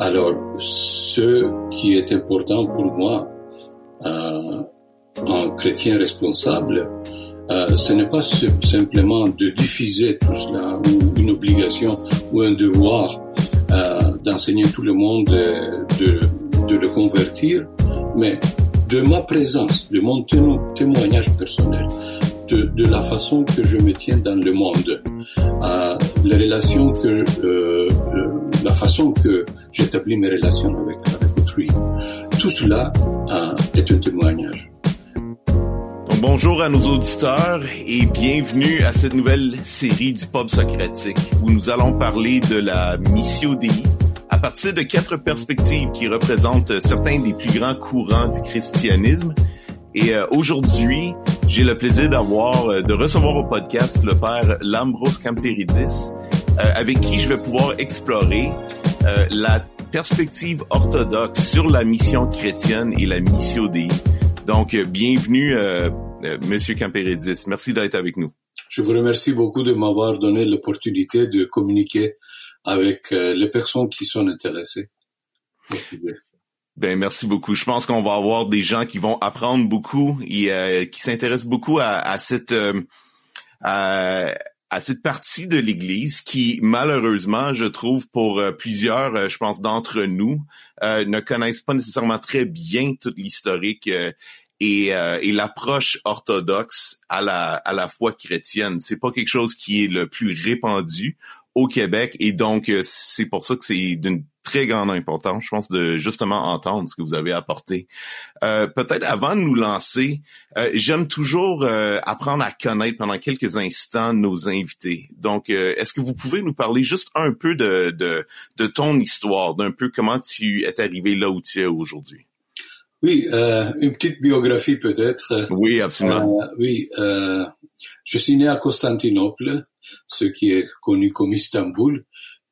Alors, ce qui est important pour moi, euh, en chrétien responsable, euh, ce n'est pas simplement de diffuser tout cela, ou une obligation, ou un devoir euh, d'enseigner tout le monde, de, de le convertir, mais de ma présence, de mon témoignage personnel, de, de, la façon que je me tiens dans le monde, euh, les relations que, euh, euh, la façon que j'établis mes relations avec, avec autrui. Tout cela euh, est un témoignage. Bonjour à nos auditeurs et bienvenue à cette nouvelle série du Pub Socratique où nous allons parler de la Missio Dei à partir de quatre perspectives qui représentent certains des plus grands courants du christianisme. Et euh, aujourd'hui, j'ai le plaisir d'avoir, euh, de recevoir au podcast le père Lambros Camperidis, avec qui je vais pouvoir explorer la perspective orthodoxe sur la mission chrétienne et la mission Dei. Donc, bienvenue, Monsieur Camperidis. Merci d'être avec nous. Je vous remercie beaucoup de m'avoir donné l'opportunité de communiquer avec euh, les personnes qui sont intéressées. Ben merci beaucoup. Je pense qu'on va avoir des gens qui vont apprendre beaucoup et euh, qui s'intéressent beaucoup à, cette euh, à, cette partie de l'Église qui malheureusement, je trouve pour plusieurs, je pense d'entre nous, ne connaissent pas nécessairement très bien toute l'historique et, et l'approche orthodoxe à la à la foi chrétienne. C'est pas quelque chose qui est le plus répandu au Québec et donc euh, c'est pour ça que c'est d'une très grande importance, je pense, de justement entendre ce que vous avez apporté. Euh, Peut-être avant de nous lancer, euh, j'aime toujours euh, apprendre à connaître pendant quelques instants nos invités. Donc, euh, est-ce que vous pouvez nous parler juste un peu de, de, de ton histoire, d'un peu comment tu es arrivé là où tu es aujourd'hui? Oui, une petite biographie peut-être. Oui, absolument. oui, je suis né à Constantinople ce qui est connu comme Istanbul,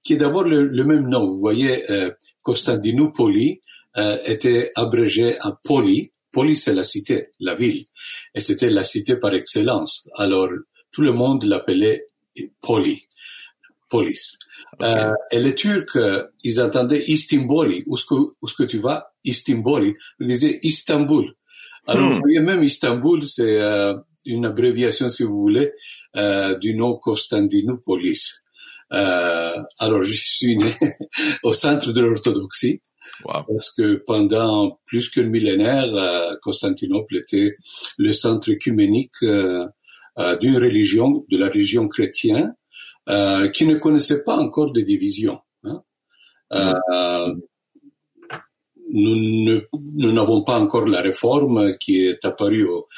qui est d'abord le, même nom. Vous voyez, euh, Constantinoupoli euh, était abrégé en Poli. Poli, c'est la cité, la ville. Et c'était la cité par excellence. Alors, tout le monde l'appelait Poli, Polis. Euh, et les Turcs, ils entendaient Istanbuli. Où est-ce que, où que tu vas? Istanbuli. Ils disaient Istanbul. Alors, hmm. vous voyez, même Istanbul, c'est euh, une abréviation, si vous voulez, euh, du nom Constantinopolis. Euh, alors, je suis né au centre de l'orthodoxie. Parce que pendant plus qu'un millénaire, euh, Constantinople était le centre œcuménique euh, d'une religion, de la religion chrétienne, qui ne connaissait pas encore de division. Hein. nous n'avons pas encore la réforme qui est apparue au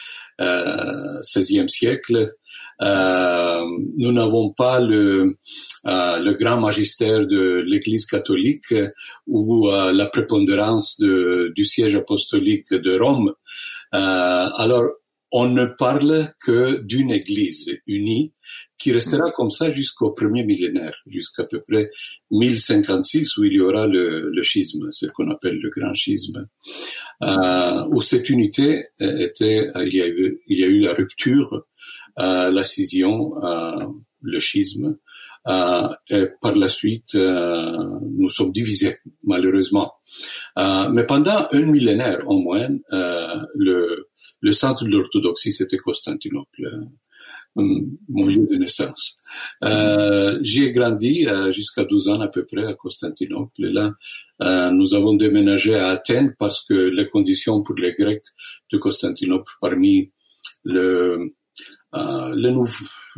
XVIe siècle euh, nous n'avons pas le, euh, le grand magistère de l'Église catholique ou euh, la prépondérance de, du siège apostolique de Rome. alors, on ne parle que d'une Église unie qui restera comme ça jusqu'au premier millénaire, jusqu'à peu près 1056 où il y aura le, le schisme, ce qu'on appelle le grand schisme, euh, où cette unité était, il y a eu, il y a eu la rupture euh, la scission, euh, le schisme. Euh, et par la suite, nous sommes divisés, malheureusement. mais pendant un millénaire au moins, le, le centre de l'orthodoxie, c'était Constantinople mon lieu de naissance. Euh, J'y ai grandi jusqu'à 12 ans à peu près à Constantinople. Et là, euh, nous avons déménagé à Athènes parce que les conditions pour les Grecs de Constantinople, parmi le, euh, les,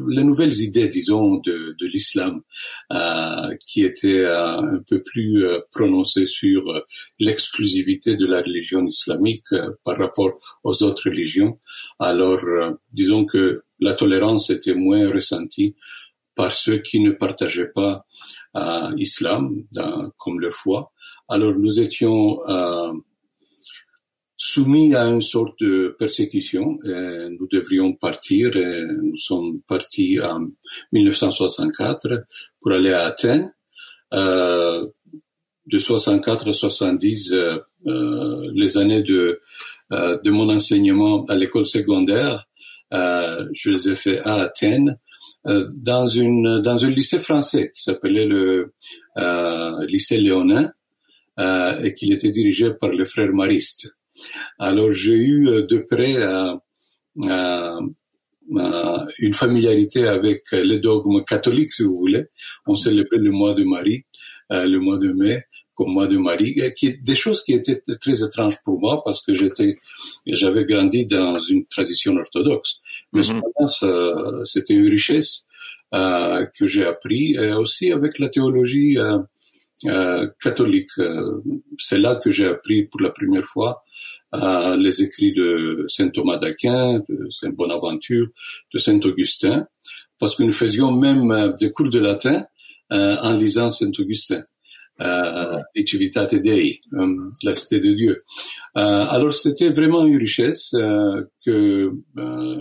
les, nouvelles idées, disons, de, de l'islam, euh, qui étaient euh, un peu plus euh, prononcées sur euh, l'exclusivité de la religion islamique par rapport aux autres religions. Alors, disons que la tolérance était moins ressentie par ceux qui ne partageaient pas l'islam comme leur foi. Alors, nous étions soumis à une sorte de persécution. Et nous devrions partir. Et nous sommes partis en 1964 pour aller à Athènes. Euh, de 64 à 70, euh, euh, les années de, euh, de mon enseignement à l'école secondaire, euh, je les ai fait à Athènes, euh, dans, une, dans un lycée français qui s'appelait le lycée Léonin. et qu'il était dirigé par les frères maristes. Alors j'ai eu de près une familiarité avec les dogmes catholiques, si vous voulez. On célébrait le mois de Marie, le mois de mai, comme mois de Marie, qui des choses qui étaient très étranges pour moi parce que j'étais, j'avais grandi dans une tradition orthodoxe. Mais mm c'était une richesse euh, que j'ai appris et aussi avec la théologie euh, euh, catholique. C'est là que j'ai appris pour la première fois les écrits de saint Thomas d'Aquin, de saint Bonaventure, de saint Augustin, parce que nous faisions même des cours de latin en lisant saint Augustin. Euh, et Civitate Dei, la cité de Dieu. alors c'était vraiment une richesse que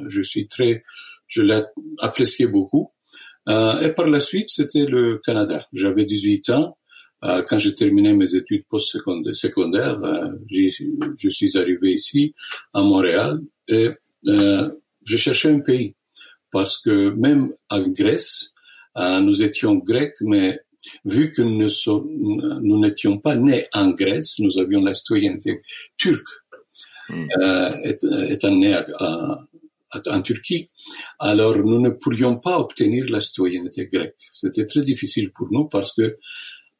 je suis très, je l'ai apprécié beaucoup. Euh, et par la suite, c'était le Canada. J'avais 18 ans. Euh, quand j'ai terminé mes études post-secondaires, euh, je suis arrivé ici, à Montréal, et je cherchais un pays. Parce que même en Grèce, nous étions grecs, mais vu que nous n'étions pas nés en Grèce, nous avions la citoyenneté turque. Étant nés à, en Turquie, alors nous ne pourrions pas obtenir la citoyenneté grecque. C'était très difficile pour nous parce que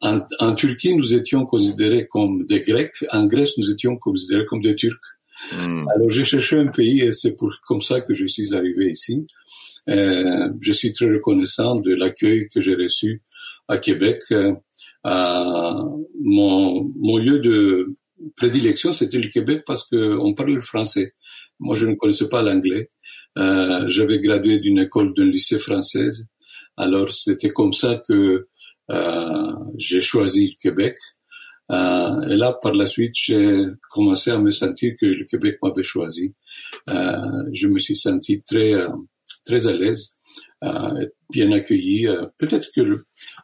en, en, Turquie, nous étions considérés comme des Grecs, en Grèce, nous étions considérés comme des Turcs. Hmm. Alors j'ai cherché un pays et c'est pour comme ça que je suis arrivé ici. Euh, je suis très reconnaissant de l'accueil que j'ai reçu à Québec. Euh, mon, mon lieu de prédilection, c'était le Québec parce qu'on parle le français. Moi, je ne connaissais pas l'anglais. Euh, j'avais gradué d'une école d'un lycée française. Alors c'était comme ça que j'ai choisi le Québec. Euh, et là, par la suite, j'ai commencé à me sentir que le Québec m'avait choisi. Euh, je me suis senti très euh, très à l'aise, euh, bien accueilli. Peut-être que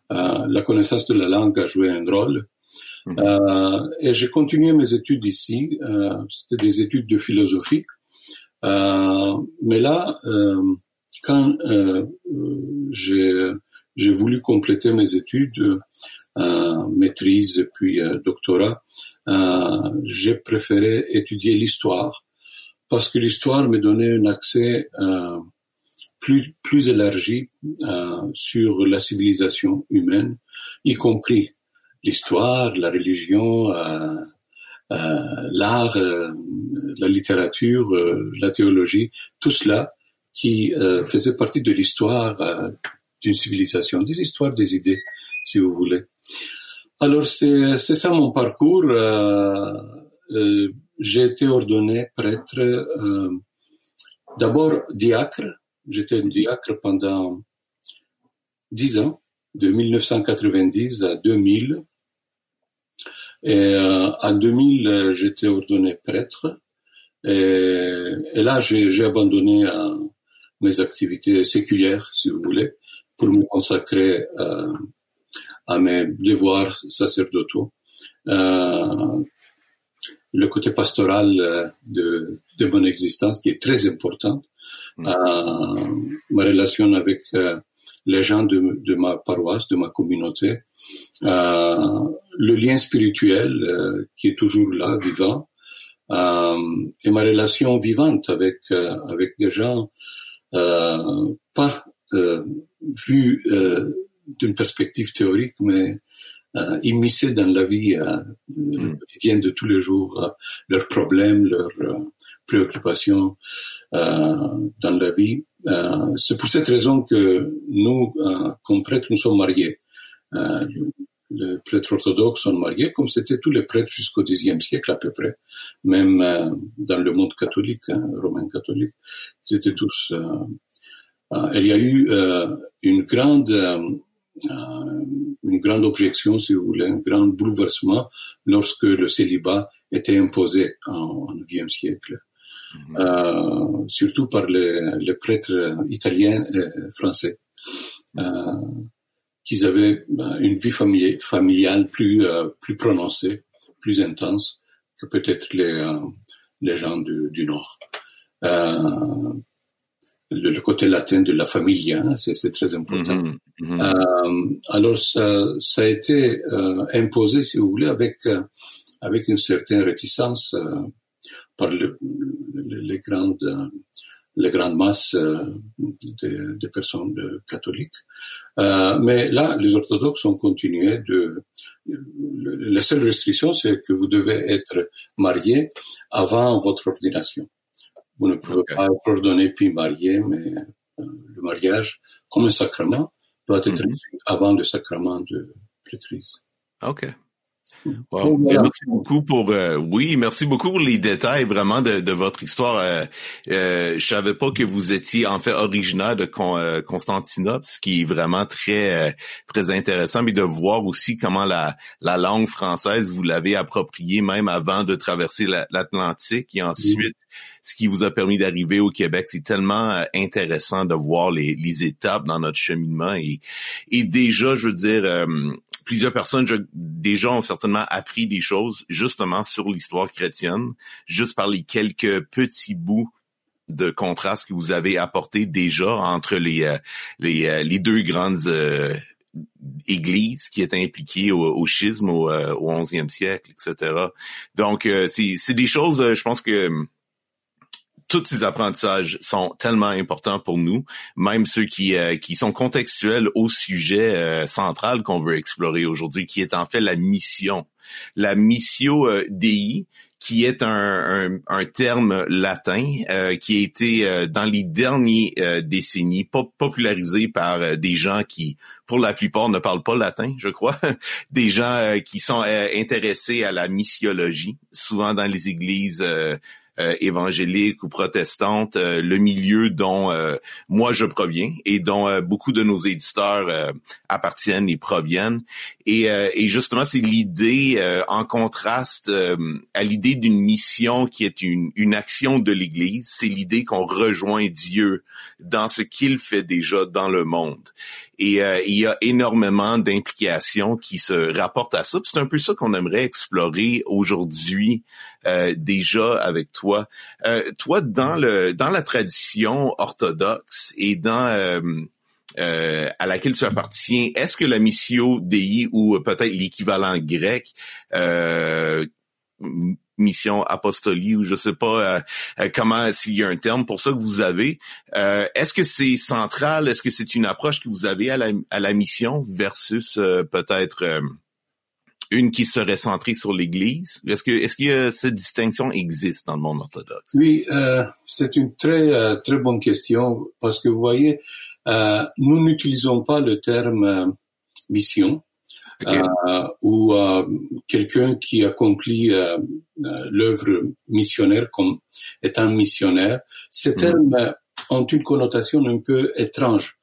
la connaissance de la langue a joué un rôle. Mmh. et j'ai continué mes études ici. C'était des études de philosophie. Euh, mais là, euh, quand euh, j'ai j'ai voulu compléter mes études, maîtrise puis doctorat, j'ai préféré étudier l'histoire parce que l'histoire me donnait un accès plus plus élargi sur la civilisation humaine, y compris l'histoire, la religion, euh, l'art, euh, la littérature, euh, la théologie, tout cela qui faisait partie de l'histoire d'une civilisation, des histoires des idées, si vous voulez. Alors c'est ça mon parcours. j'ai été ordonné prêtre d'abord diacre. J'étais diacre pendant dix ans, de 1990 à 2000. Et euh, en 2000, euh, j'étais ordonné prêtre. Et, là, j'ai abandonné euh, mes activités séculières, si vous voulez, pour me consacrer euh, à mes devoirs sacerdotaux. Euh, le côté pastoral de, de mon existence qui est très important. Mmh. ma relation avec les gens de, de, ma paroisse, de ma communauté, euh, le lien spirituel euh, qui est toujours là, vivant, euh, et ma relation vivante avec avec des gens pas vu d'une perspective théorique, mais euh, immiscés dans la vie euh, mm. quotidienne de tous les jours, leurs problèmes, leurs préoccupations dans la vie. c'est pour cette raison que nous, comme prêtres, nous sommes mariés. Euh, les prêtres orthodoxes sont mariés comme c'était tous les prêtres jusqu'au Xe siècle à peu près, même euh, dans le monde catholique, hein, romain catholique, c'était tous. Euh, il y a eu une grande une grande objection, si vous voulez, un grand bouleversement lorsque le célibat était imposé en, IXe siècle, mm-hmm. surtout par les, les, prêtres italiens et français qu'ils avaient une vie familiale plus euh, plus prononcée, plus intense que peut-être les euh, les gens du, du Nord. Euh, le, côté latin de la familia, hein, c'est très important. Mm-hmm. Mm-hmm. Euh, alors ça, ça a été euh, imposé, si vous voulez, avec avec une certaine réticence par le, les grandes les grandes masses de, de personnes catholiques. Euh, mais là, les orthodoxes ont continué de. La seule restriction, c'est que vous devez être marié avant votre ordination. Vous ne pouvez pas être ordonné puis marié, mais euh, le mariage, comme un sacrement, doit être mm avant le sacrement de prêtrise. OK. Wow. Merci beaucoup pour euh, oui, merci beaucoup pour les détails vraiment de, de votre histoire. Euh, euh, je savais pas que vous étiez en fait originaire de euh, Constantinople, ce qui est vraiment très très intéressant, mais de voir aussi comment la la langue française vous l'avez appropriée même avant de traverser l'Atlantique et ensuite ce qui vous a permis d'arriver au Québec. C'est tellement intéressant de voir les, les étapes dans notre cheminement et, et déjà, je veux dire, plusieurs personnes déjà ont certainement appris des choses justement sur l'histoire chrétienne, juste par les quelques petits bouts de contraste que vous avez apporté déjà entre les euh, les, euh, les, deux grandes euh, églises qui étaient impliquées au, au schisme au, au 11e siècle, etc. Donc c'est des choses, je pense que tous ces apprentissages sont tellement importants pour nous, même ceux qui euh, qui sont contextuels au sujet euh, central qu'on veut explorer aujourd'hui, qui est en fait la mission, la missio euh, Dei, qui est un, un, terme latin qui a été dans les dernières décennies popularisé par des gens qui, pour la plupart, ne parlent pas latin, je crois, des gens qui sont intéressés à la missiologie, souvent dans les églises euh, évangélique ou protestante, euh, le milieu dont euh, moi je proviens et dont beaucoup de nos éditeurs appartiennent et proviennent. Et, et justement, c'est l'idée en contraste à l'idée d'une mission qui est une, une action de l'Église. C'est l'idée qu'on rejoint Dieu dans ce qu'il fait déjà dans le monde. Et euh, il y a énormément d'implications qui se rapportent à ça. C'est un peu ça qu'on aimerait explorer aujourd'hui euh, déjà avec toi. Euh, toi, dans le dans la tradition orthodoxe et dans à laquelle tu appartiens, est-ce que la missio Dei ou peut-être l'équivalent grec mission apostolie ou je sais pas euh, euh, comment s'il y a un terme pour ça que vous avez. Euh, est-ce que c'est central? Est-ce que c'est une approche que vous avez à la, à la mission versus peut-être une qui serait centrée sur l'Église? Est-ce que est-ce que cette distinction existe dans le monde orthodoxe? Oui, c'est une très très bonne question parce que vous voyez, nous n'utilisons pas le terme mission euh, ou euh, quelqu'un qui accomplit euh, l'œuvre missionnaire comme étant missionnaire. Ces termes ont une connotation un peu étrange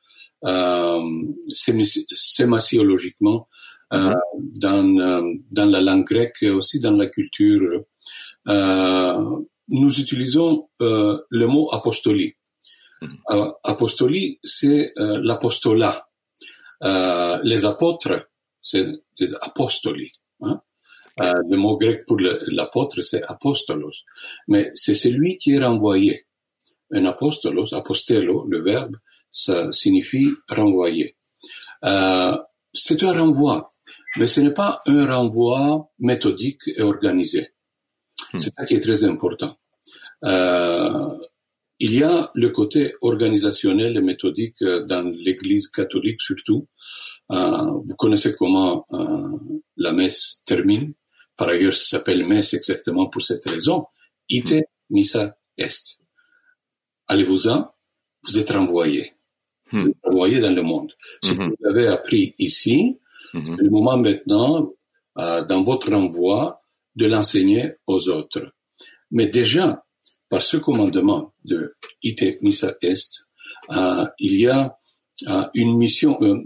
sémasiologiquement mm-hmm. dans, dans la langue grecque et aussi dans la culture. nous utilisons le mot apostolie. Mm. apostolie, c'est l'apostolat. les apôtres c'est des apostoli. Hein? Euh, le mot grec pour l'apôtre, c'est apostolos. Mais c'est celui qui est renvoyé. Un apostolos, apostello, le verbe, ça signifie renvoyer. Euh, c'est un renvoi, mais ce n'est pas un renvoi méthodique et organisé. Hmm. C'est ça qui est très important. Euh, il y a le côté organisationnel et méthodique dans l'Église catholique surtout, euh, vous connaissez comment euh, la messe termine. Par ailleurs, ça s'appelle messe exactement pour cette raison. Ite mm. missa est. Allez-vous-en, vous êtes renvoyé. Vous êtes renvoyé dans le monde. Ce que mm-hmm. vous avez appris ici, mm-hmm. c'est le moment maintenant, euh, dans votre renvoi, de l'enseigner aux autres. Mais déjà, par ce commandement de ite missa est, il y a une mission, euh,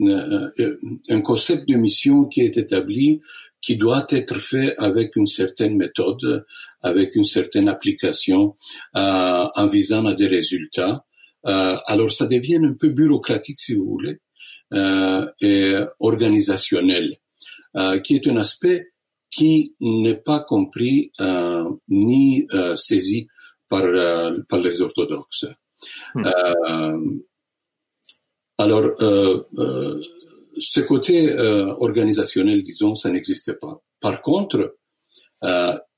euh, euh, un concept de mission qui est établi, qui doit être fait avec une certaine méthode, avec une certaine application, en visant à des résultats. alors ça devient un peu bureaucratique, si vous voulez, et organisationnel, qui est un aspect qui n'est pas compris ni saisi par, par les orthodoxes. Hmm. Alors, ce côté organisationnel, disons, ça n'existait pas. Par contre,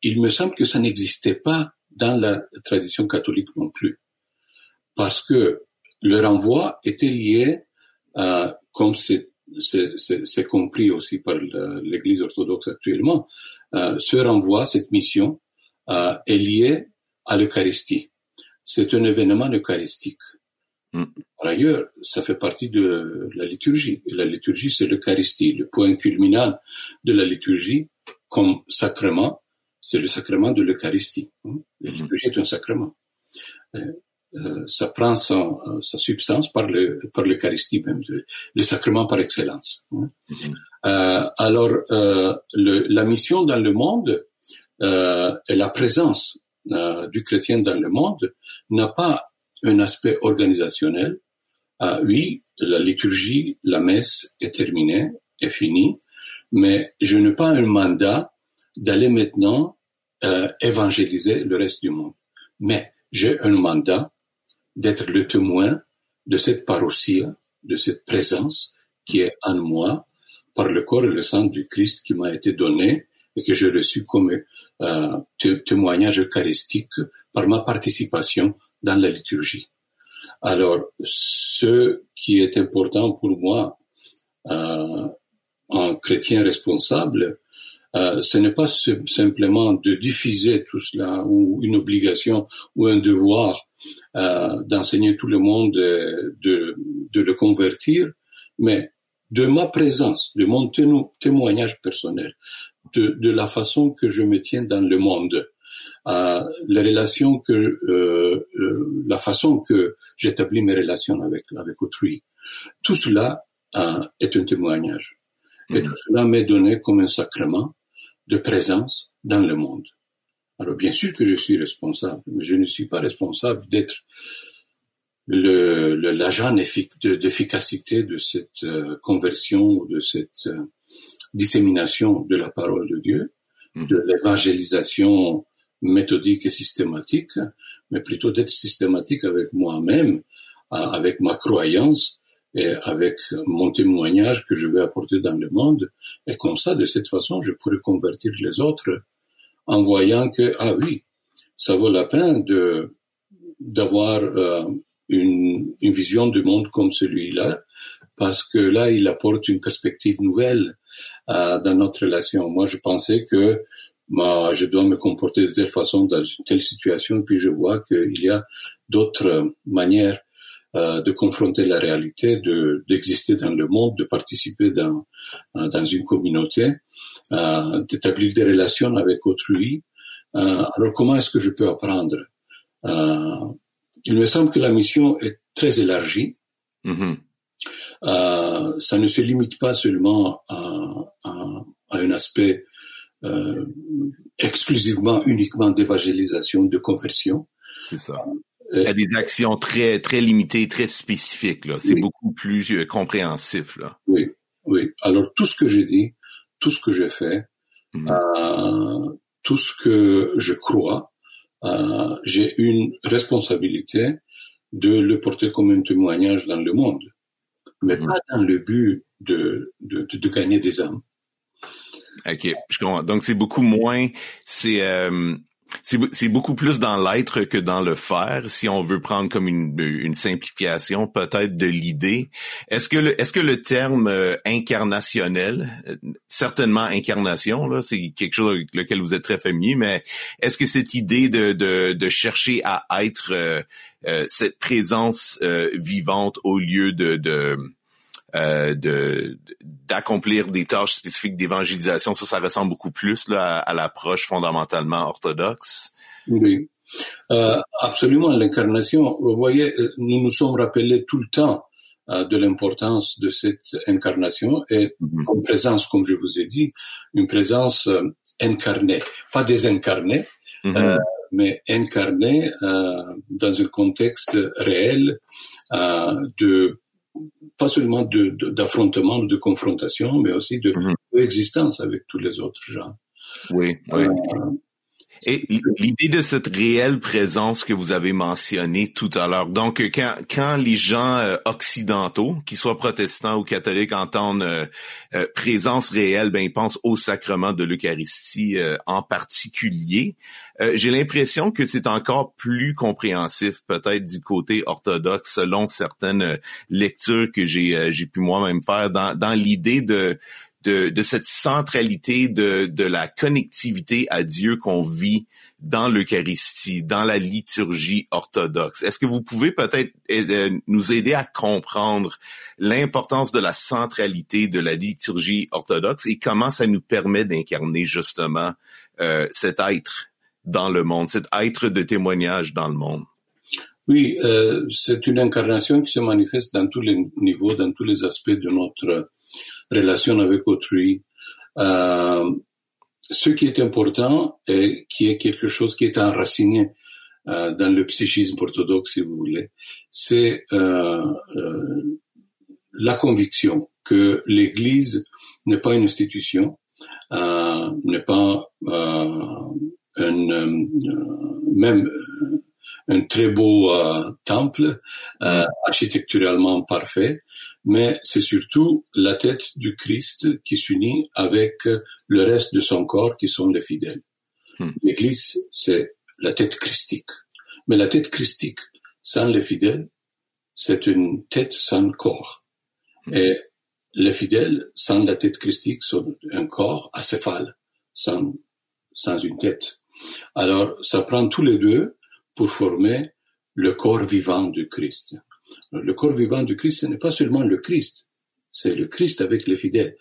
il me semble que ça n'existait pas dans la tradition catholique non plus, parce que le renvoi était lié, euh, comme c'est compris aussi par l'Église orthodoxe actuellement, euh, ce renvoi, cette mission, euh, est liée à l'Eucharistie. C'est un événement eucharistique. Mm. Par ailleurs, ça fait partie de la liturgie. Et la liturgie, c'est l'Eucharistie. Le point culminant de la liturgie, comme sacrement, c'est le sacrement de l'Eucharistie. La mm-hmm. liturgie est un sacrement. Euh, euh, ça prend son, euh, sa substance par le par l'Eucharistie même, le, sacrement par excellence. Mm-hmm. Alors, le, la mission dans le monde et la présence du chrétien dans le monde n'a pas un aspect organisationnel. oui, la liturgie, la messe est terminée, est finie, mais je n'ai pas un mandat d'aller maintenant euh, évangéliser le reste du monde. Mais j'ai un mandat d'être le témoin de cette parousia, de cette présence qui est en moi par le corps et le sang du Christ qui m'a été donné et que j'ai reçu comme euh, témoignage eucharistique par ma participation dans la liturgie. Alors, ce qui est important pour moi, euh, en chrétien responsable, euh, ce n'est pas simplement de diffuser tout cela ou une obligation ou un devoir euh, d'enseigner tout le monde, de, de, le convertir, mais de ma présence, de mon témoignage personnel, de, de la façon que je me tiens dans le monde, euh, la relation que, euh, euh, la façon que j'établis mes relations avec avec autrui, tout cela euh, est un témoignage. Et tout cela m'est donné comme un sacrement de présence dans le monde. Alors bien sûr que je suis responsable, mais je ne suis pas responsable d'être l'agent d'efficacité de cette euh, conversion, de cette euh, dissémination de la parole de Dieu, mmh. de l'évangélisation méthodique et systématique, mais plutôt d'être systématique avec moi-même, avec ma croyance, et avec mon témoignage que je vais apporter dans le monde. Et comme ça, de cette façon, je pourrais convertir les autres en voyant que, ah oui, ça vaut la peine de d'avoir euh, une, une vision du monde comme celui-là, parce que là, il apporte une perspective nouvelle euh, dans notre relation. Moi, je pensais que moi, je dois me comporter de telle façon dans une telle situation, puis je vois qu'il y a d'autres manières euh, de confronter la réalité, de d'exister dans le monde, de participer dans euh, dans une communauté, euh, d'établir des relations avec autrui. alors comment est-ce que je peux apprendre Il me semble que la mission est très élargie. Mm-hmm. ça ne se limite pas seulement à, à, à un aspect exclusivement, uniquement d'évangélisation, de conversion. C'est ça. Il y a des actions très très limitées, très spécifiques. Là, c'est beaucoup plus euh, compréhensif. Là. Oui, oui. Alors tout ce que j'ai dit, tout ce que j'ai fait, mhm. euh, tout ce que je crois, euh, j'ai une responsabilité de le porter comme un témoignage dans le monde, mais mhm. pas dans le but de, de, de, gagner des âmes. Ok. Donc c'est beaucoup moins, c'est euh, c'est beaucoup plus dans l'être que dans le faire, si on veut prendre comme une, une simplification peut-être de l'idée. Est-ce que le, est-ce que le terme euh, incarnationnel, euh, certainement incarnation, là, c'est quelque chose avec lequel vous êtes très familier, mais est-ce que cette idée de, de, de chercher à être euh, cette présence vivante au lieu de, de euh, de d'accomplir des tâches spécifiques d'évangélisation, ça, ça ressemble beaucoup plus là, à, l'approche fondamentalement orthodoxe. Oui, euh, absolument. L'incarnation, vous voyez, euh, nous nous sommes rappelés tout le temps euh, de l'importance de cette incarnation et mm une présence, comme je vous ai dit, une présence euh, incarnée, pas désincarnée, mm mais incarnée dans un contexte réel de pas seulement d'affrontement, de, de, confrontation, mais aussi de mhm. coexistence avec tous les autres gens. Oui, oui. Euh, Et l'idée de cette réelle présence que vous avez mentionnée tout à l'heure, donc quand, quand les gens euh, occidentaux, qu'ils soient protestants ou catholiques, entendent euh, euh, présence réelle, ben ils pensent au sacrement de l'Eucharistie en particulier. J'ai l'impression que c'est encore plus compréhensif peut-être du côté orthodoxe selon certaines lectures que j'ai j'ai pu moi-même faire dans, dans l'idée de de, cette centralité de, de la connectivité à Dieu qu'on vit dans l'Eucharistie, dans la liturgie orthodoxe. Est-ce que vous pouvez peut-être euh, nous aider à comprendre l'importance de la centralité de la liturgie orthodoxe et comment ça nous permet d'incarner justement euh, cet être dans le monde, cet être de témoignage dans le monde? Oui, euh, c'est une incarnation qui se manifeste dans tous les niveaux, dans tous les aspects de notre relation avec autrui. Euh, ce qui est important et qui est quelque chose qui est enraciné euh, dans le psychisme orthodoxe, si vous voulez, c'est euh, euh la conviction que l'Église n'est pas une institution, euh, n'est pas euh, un, même un très beau temple architecturalement parfait, mais c'est surtout la tête du Christ qui s'unit avec le reste de son corps qui sont les fidèles. Hmm. L'Église, c'est la tête christique. Mais la tête christique, sans les fidèles, c'est une tête sans corps. Hmm. Et les fidèles, sans la tête christique, sont un corps acéphale, sans, sans une tête. Alors, ça prend tous les deux pour former le corps vivant du Christ. Le corps vivant du Christ, ce n'est pas seulement le Christ, c'est le Christ avec les fidèles.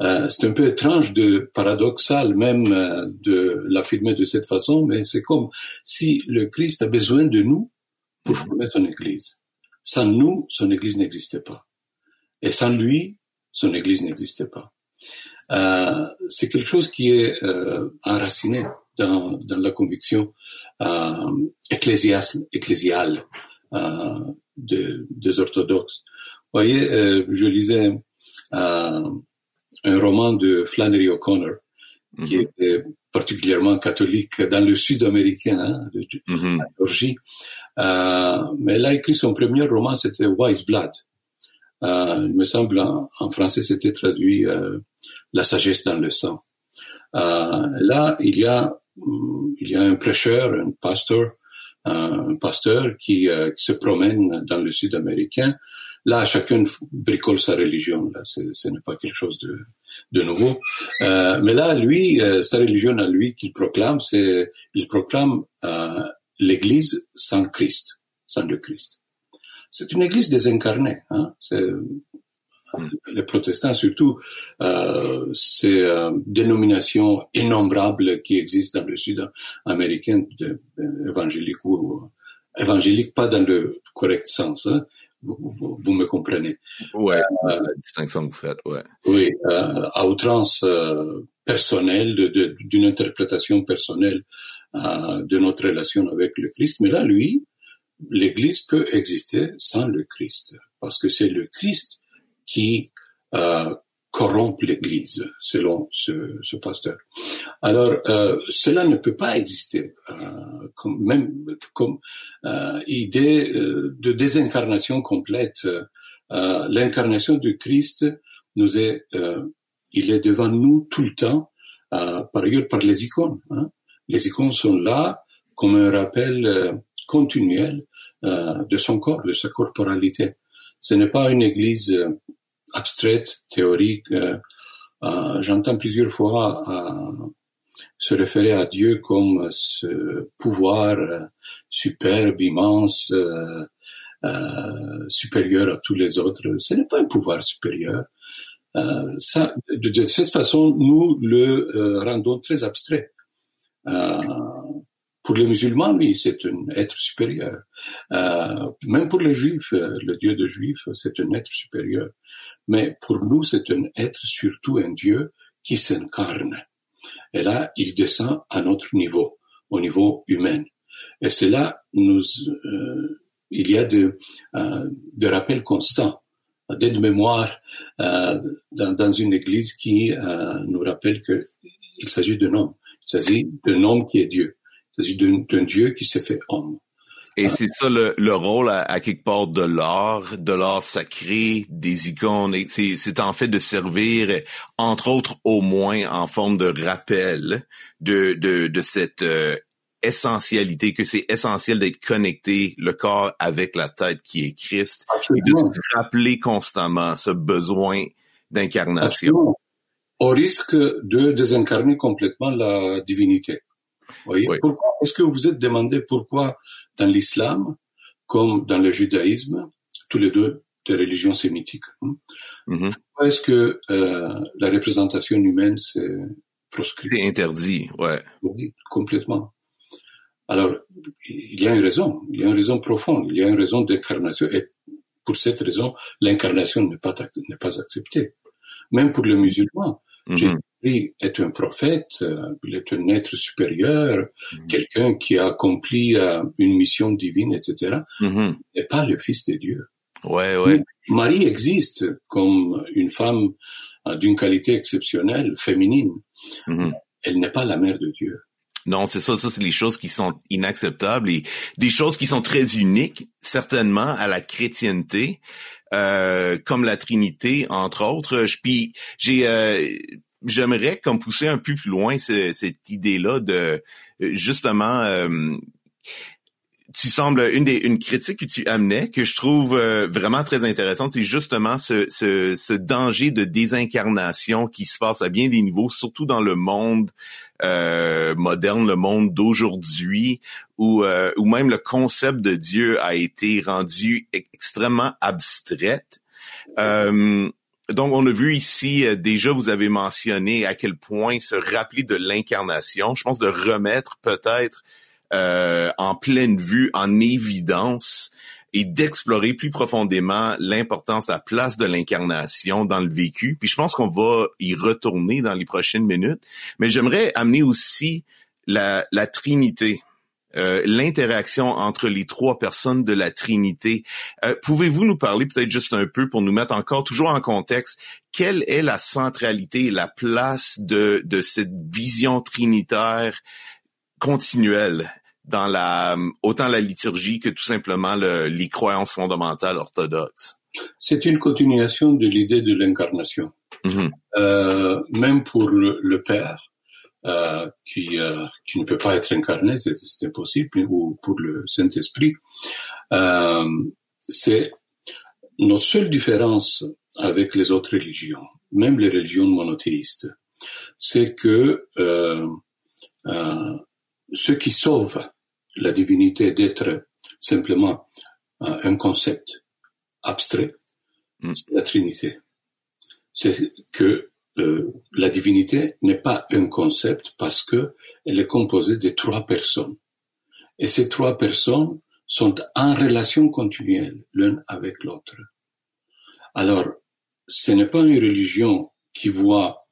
Euh, c'est un peu étrange de paradoxal même euh, de l'affirmer de cette façon, mais c'est comme si le Christ a besoin de nous pour former son Église. Sans nous, son Église n'existait pas. Et sans lui, son Église n'existait pas. Euh, c'est quelque chose qui est euh, enraciné dans, dans la conviction euh, ecclésiale de, des orthodoxes. Vous voyez, euh, je lisais euh, un roman de Flannery O'Connor qui mhm. était particulièrement catholique dans le sud américain, hein, de, mm Georgie. Euh, mais là, écrit son premier roman, c'était Wise Blood. Euh, il me semble, en, en français, c'était traduit euh, La sagesse dans le sang. Euh, là, il y a, il y a un prêcheur, un pasteur, un pasteur qui, euh, qui se promène dans le sud américain. Là, chacun bricole sa religion. Là, ce n'est pas quelque chose de, de nouveau. Euh, mais là, lui, euh, sa religion à lui qu'il proclame, c'est il proclame euh, l'Église sans Christ, sans le Christ. C'est une Église désincarnée. Hein? Les protestants surtout, euh, ces euh, dénominations innombrables qui existent dans le sud américain, de, évangélique ou évangélique pas dans le correct sens. Hein. Vous, vous, me comprenez. Ouais, euh, la distinction que vous faites, ouais. Oui, euh, à outrance euh, personnelle, d'une de, interprétation personnelle de notre relation avec le Christ. Mais là, lui, l'Église peut exister sans le Christ, parce que c'est le Christ qui euh, corrompt l'Église, selon ce, ce, pasteur. Alors, euh, cela ne peut pas exister, euh, comme, même comme euh, idée euh, de désincarnation complète. Euh, l'incarnation du Christ nous est, il est devant nous tout le temps, par ailleurs par les icônes. Hein. Les icônes sont là comme un rappel continuel de son corps, de sa corporalité. Ce n'est pas une église abstraite, théorique. Euh, euh, j'entends plusieurs fois euh, se référer à Dieu comme ce pouvoir superbe, immense, supérieur à tous les autres. Ce n'est pas un pouvoir supérieur. ça, de, cette façon, nous le rendons très abstrait. Pour les musulmans, oui, c'est un être supérieur. Euh, même pour les juifs, le Dieu de juifs, c'est un être supérieur. Mais pour nous, c'est un être surtout un Dieu qui s'incarne. Et là, il descend à notre niveau, au niveau humain. Et c'est là, nous, euh, il y a de, euh, de rappels constants, d'aide-mémoire euh, dans, dans, une église qui euh, nous rappelle qu'il s'agit d'un homme, c'est-à-dire d'un homme qui est Dieu, c'est-à-dire d'un Dieu qui s'est fait homme. Et c'est ça le, le rôle à, quelque part de l'art, de l'art sacré, des icônes. C'est en fait de servir, entre autres, au moins en forme de rappel de, de, de cette euh, essentialité, que c'est essentiel d'être connecté, le corps avec la tête qui est Christ, et de se rappeler constamment ce besoin d'incarnation. Au risque de désincarner complètement la divinité. Voyez? Pourquoi Est-ce que vous êtes demandé pourquoi dans l'islam, comme dans le judaïsme, tous les deux des religions sémitiques, hein, mm-hmm. pourquoi est-ce que euh, la représentation humaine c'est proscrit? C'est interdit, ouais. Complètement. Alors, il y a une raison, il y a une raison profonde, il y a une raison d'incarnation, et pour cette raison, l'incarnation n'est pas, n'est pas acceptée. Même pour les musulmans. Mm Jésus est un prophète, euh, il est un être supérieur, mhm. quelqu'un qui a accompli euh, une mission divine, etc. Mm n'est pas le Fils de Dieu. Ouais, ouais. Marie existe comme une femme euh, d'une qualité exceptionnelle, féminine. Mhm. Elle n'est pas la mère de Dieu. Non, c'est ça, ça c'est les choses qui sont inacceptables et des choses qui sont très uniques, certainement, à la chrétienté, euh, comme la Trinité, entre autres. Puis j'ai euh, j'aimerais comme pousser un peu plus loin cette idée-là de justement euh, tu sembles une des une critique que tu amenais que je trouve vraiment très intéressante, c'est justement ce, ce, ce, danger de désincarnation qui se passe à bien des niveaux, surtout dans le monde euh, moderne, le monde d'aujourd'hui, où, euh, où même le concept de Dieu a été rendu extrêmement abstrait. Euh, donc, on a vu ici, déjà, vous avez mentionné à quel point se rappeler de l'incarnation, je pense de remettre peut-être euh, en pleine vue, en évidence, et d'explorer plus profondément l'importance, la place de l'incarnation dans le vécu. Puis je pense qu'on va y retourner dans les prochaines minutes. Mais j'aimerais amener aussi la, la Trinité. Euh, l'interaction entre les trois personnes de la Trinité. Euh, pouvez-vous nous parler peut-être juste un peu pour nous mettre encore toujours en contexte, quelle est la centralité, la place de, de cette vision trinitaire continuelle dans la autant la liturgie que tout simplement les croyances fondamentales orthodoxes. C'est une continuation de l'idée de l'incarnation. Mm-hmm. Euh, même pour le, Père, euh, qui, euh, qui ne peut pas être incarné, c'est impossible, ou pour le Saint-Esprit, euh, c'est notre seule différence avec les autres religions, même les religions monothéistes, c'est que euh, euh, ce qui sauve la divinité d'être simplement euh, un concept abstrait, mm. c'est la Trinité. C'est que euh, la divinité n'est pas un concept parce que elle est composée de trois personnes. Et ces trois personnes sont en relation continuelle l'une avec l'autre. Alors, ce n'est pas une religion qui voit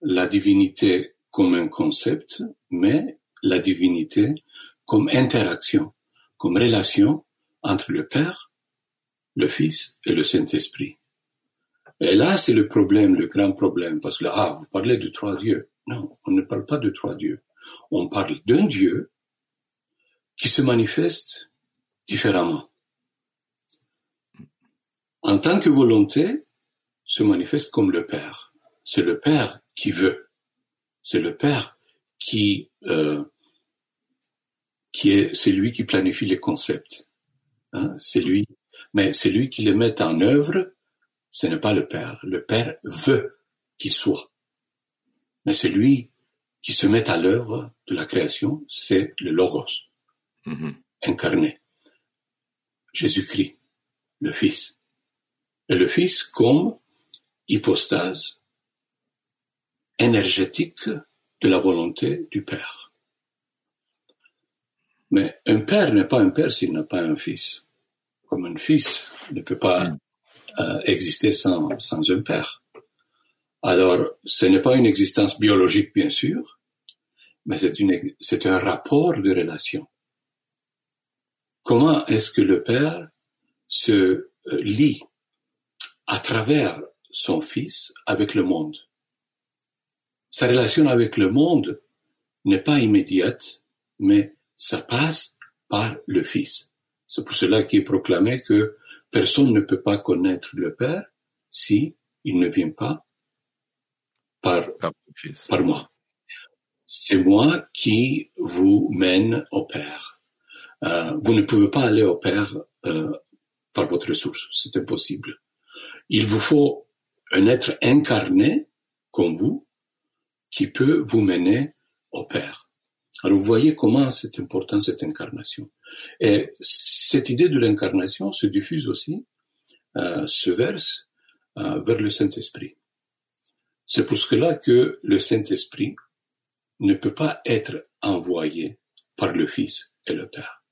la divinité comme un concept, mais la divinité comme interaction, comme relation entre le Père, le Fils et le Saint-Esprit. Et là, c'est le problème, le grand problème, parce que là, ah, vous parlez de trois dieux. Non, on ne parle pas de trois dieux. On parle d'un Dieu qui se manifeste différemment. En tant que volonté, se manifeste comme le Père. C'est le Père qui veut. C'est le Père qui euh, qui est celui qui planifie les concepts. Hein, c'est lui. Mais c'est lui qui les met en œuvre, ce n'est pas le Père. Le Père veut qu'il soit. Mais c'est lui qui se met à l'œuvre de la création, c'est le Logos, mm-hmm. incarné. Jésus-Christ, le Fils. Et le Fils comme hypostase énergétique de la volonté du Père. Mais un père n'est pas un père s'il n'a pas un fils. Comme un fils ne peut pas mm. euh, exister sans, sans un père. Alors, ce n'est pas une existence biologique, bien sûr, mais c'est, une, c'est un rapport de relation. Comment est-ce que le père se euh, lie à travers son fils avec le monde? Sa relation avec le monde n'est pas immédiate, mais ça passe par le Fils. C'est pour cela qu'il est proclamé que personne ne peut pas connaître le Père si il ne vient pas par, par moi. C'est moi qui vous mène au Père. Euh, vous ne pouvez pas aller au Père euh, par votre ressource, c'est impossible. Il vous faut un être incarné comme vous qui peut vous mener au Père. Alors vous voyez comment c'est important cette incarnation. Et cette idée de l'incarnation se diffuse aussi, euh, se verse euh, vers le Saint-Esprit. C'est pour cela que le Saint-Esprit ne peut pas être envoyé par le Fils et le Père.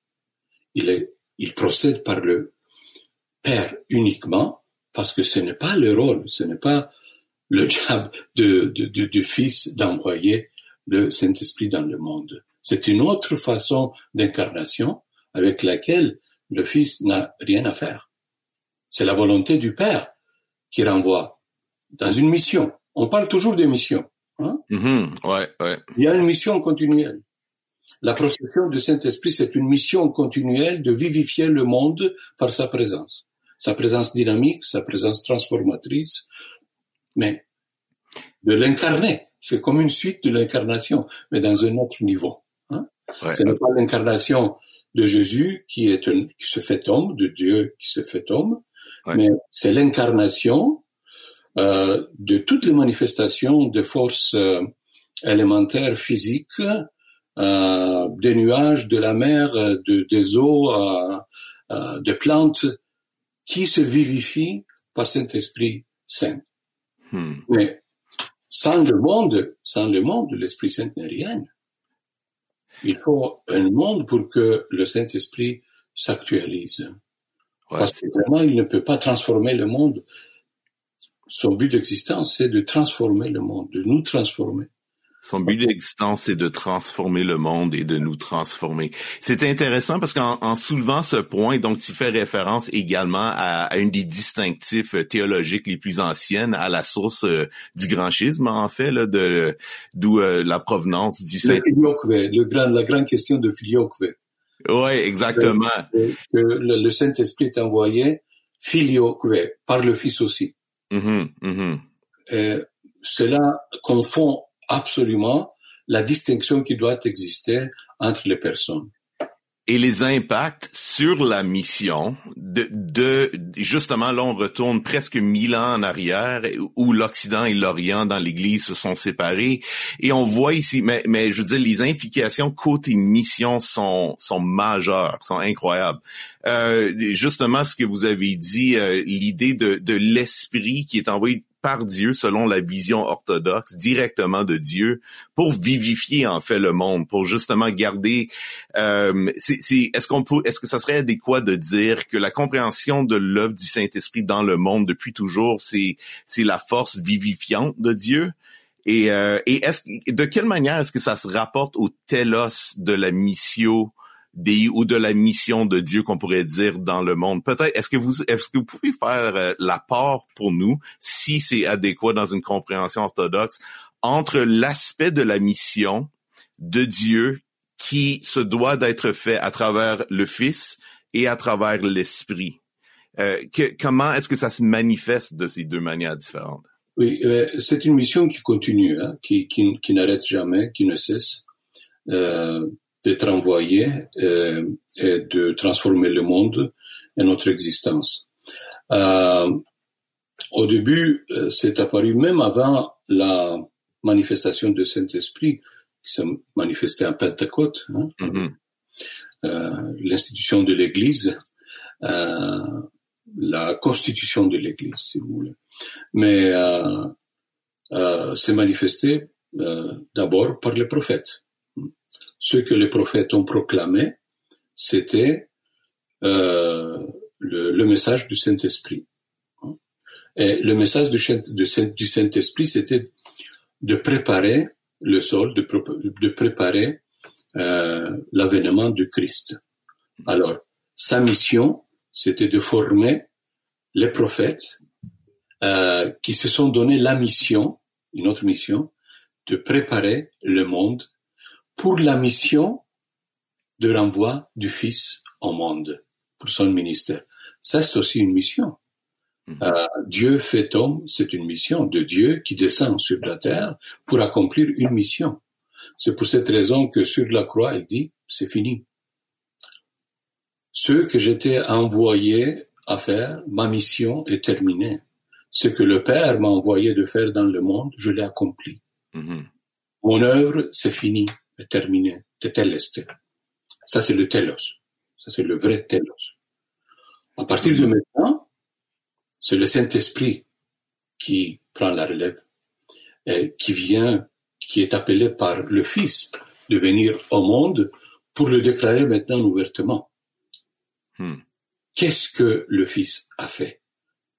Il, est, il procède par le Père uniquement parce que ce n'est pas le rôle, ce n'est pas le job de, de, du Fils d'envoyer le Saint-Esprit dans le monde. C'est une autre façon d'incarnation avec laquelle le Fils n'a rien à faire. C'est la volonté du Père qui renvoie dans une mission. On parle toujours des missions. Hein? Mm-hmm. ouais, ouais. Il y a une mission continuelle. La procession du Saint-Esprit, c'est une mission continuelle de vivifier le monde par sa présence. Sa présence dynamique, sa présence transformatrice, mais de l'incarner. C'est comme une suite de l'incarnation, mais dans un autre niveau. Hein? Ce n'est pas l'incarnation de Jésus qui est un, qui se fait homme, de Dieu qui se fait homme, mais c'est l'incarnation euh, de toutes les manifestations de forces euh, élémentaires physiques, euh, des nuages, de la mer, de, des eaux, euh, euh, des plantes, qui se vivifient par Saint-Esprit Saint. Hmm. Mais sans le monde, sans le monde, l'Esprit Saint n'est rien. Il faut un monde pour que le Saint-Esprit s'actualise. Parce que vraiment, il ne peut pas transformer le monde. Son but d'existence, c'est de transformer le monde, de nous transformer. Son but d'existence, c'est de transformer le monde et de nous transformer. C'est intéressant parce qu'en soulevant ce point, donc tu fais référence également à, à une des distinctifs théologiques les plus anciennes, à la source euh, du grand schisme, en fait, là, de d'où euh, la provenance du Saint. Le, grand, la grande question de Filioque. Oui, exactement. Que, le, Saint-Esprit est envoyé filioque par le Fils aussi. Mm-hmm, mm-hmm. Et cela confond absolument la distinction qui doit exister entre les personnes. Et les impacts sur la mission de, de justement là on retourne presque mille ans en arrière où l'Occident et l'Orient dans l'Église se sont séparés et on voit ici mais mais je veux dire les implications côté mission sont sont majeures sont incroyables euh, justement ce que vous avez dit euh, l'idée de de l'esprit qui est envoyé par Dieu selon la vision orthodoxe, directement de Dieu, pour vivifier en fait le monde, pour justement garder. Euh, est-ce qu'on peut, est-ce que ça serait adéquat de dire que la compréhension de l'œuvre du Saint Esprit dans le monde depuis toujours, c'est c'est la force vivifiante de Dieu? Et, euh, et est-ce de quelle manière est-ce que ça se rapporte au telos de la mission des ou de la mission de Dieu qu'on pourrait dire dans le monde. Peut-être est-ce que vous est-ce que vous pouvez faire euh, la part pour nous si c'est adéquat dans une compréhension orthodoxe entre l'aspect de la mission de Dieu qui se doit d'être fait à travers le Fils et à travers l'Esprit? Euh, comment est-ce que ça se manifeste de ces deux manières différentes? Oui, euh, c'est une mission qui continue, hein, qui, qui, qui n'arrête jamais, qui ne cesse. Euh, d'être envoyé euh, et de transformer le monde et notre existence. Euh, au début, euh, c'est apparu même avant la manifestation du Saint-Esprit qui s'est manifesté à Pentecôte, hein, mm-hmm. euh, l'institution de l'Église, euh, la constitution de l'Église, si vous voulez. Mais c'est manifesté d'abord par les prophètes ce que les prophètes ont proclamé, c'était euh, le, message du Saint-Esprit. Et le message du, Saint-Esprit, c'était de préparer le sol, de, de préparer euh, l'avènement du Christ. Alors, sa mission, c'était de former les prophètes euh, qui se sont donné la mission, une autre mission, de préparer le monde pour la mission de renvoi du Fils au monde, pour son ministère. Ça, c'est aussi une mission. Mhm. Euh, Dieu fait homme, c'est une mission de Dieu qui descend sur la terre pour accomplir une mission. C'est pour cette raison que sur la croix, il dit, c'est fini. Ce que j'étais envoyé à faire, ma mission est terminée. Ce que le Père m'a envoyé de faire dans le monde, je l'ai accompli. Mhm. Mon œuvre, c'est fini, est terminée, tetelesté. Ça, c'est le telos. Ça, c'est le vrai telos. À partir de maintenant, c'est le Saint-Esprit qui prend la relève, et qui vient, qui est appelé par le Fils de venir au monde pour le déclarer maintenant ouvertement. Hmm. Qu'est-ce que le Fils a fait?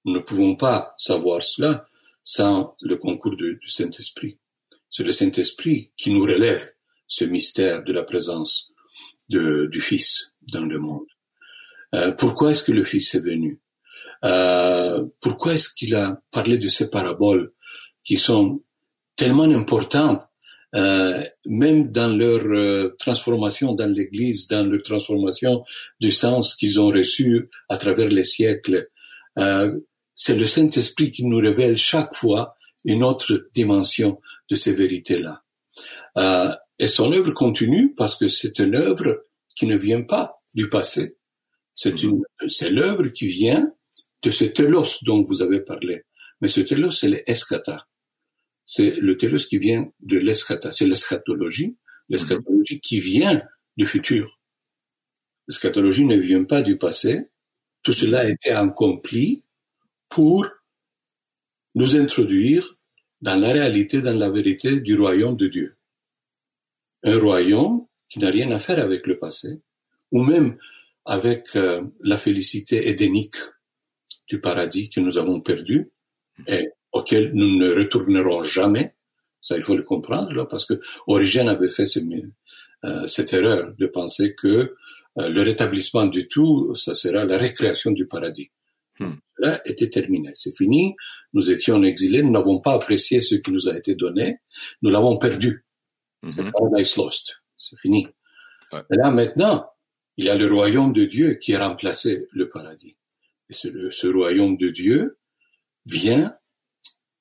Nous ne pouvons pas savoir cela sans le concours du Saint-Esprit. C'est le Saint-Esprit qui nous relève ce mystère de la présence de, du Fils dans le monde. Euh, pourquoi est-ce que le Fils est venu? Euh, Pourquoi est-ce qu'il a parlé de ces paraboles qui sont tellement importantes, euh, même dans leur euh, transformation dans l'Église, dans leur transformation du sens qu'ils ont reçu à travers les siècles? Euh, C'est le Saint-Esprit qui nous révèle chaque fois une autre dimension de ces vérités-là. Et son œuvre continue parce que c'est une œuvre qui ne vient pas du passé. C'est mm-hmm. une, c'est l'œuvre qui vient de ce telos dont vous avez parlé. Mais ce telos, c'est l'escata. C'est le telos qui vient de l'escata. C'est l'eschatologie. L'eschatologie mm-hmm. qui vient du futur. L'eschatologie ne vient pas du passé. Tout cela a été accompli pour nous introduire dans la réalité, dans la vérité du royaume de Dieu. Un royaume qui n'a rien à faire avec le passé, ou même avec euh, la félicité édénique du paradis que nous avons perdu et auquel nous ne retournerons jamais. Ça, il faut le comprendre, là, parce que Origène avait fait euh, cette erreur de penser que euh, le rétablissement du tout, ça sera la récréation du paradis. Hmm. Cela était terminé. C'est fini. Nous étions exilés. Nous n'avons pas apprécié ce qui nous a été donné. Nous l'avons perdu. Mm Paradise lost. C'est fini. Et là, maintenant, il y a le royaume de Dieu qui a remplacé le paradis. Et ce, ce royaume de Dieu vient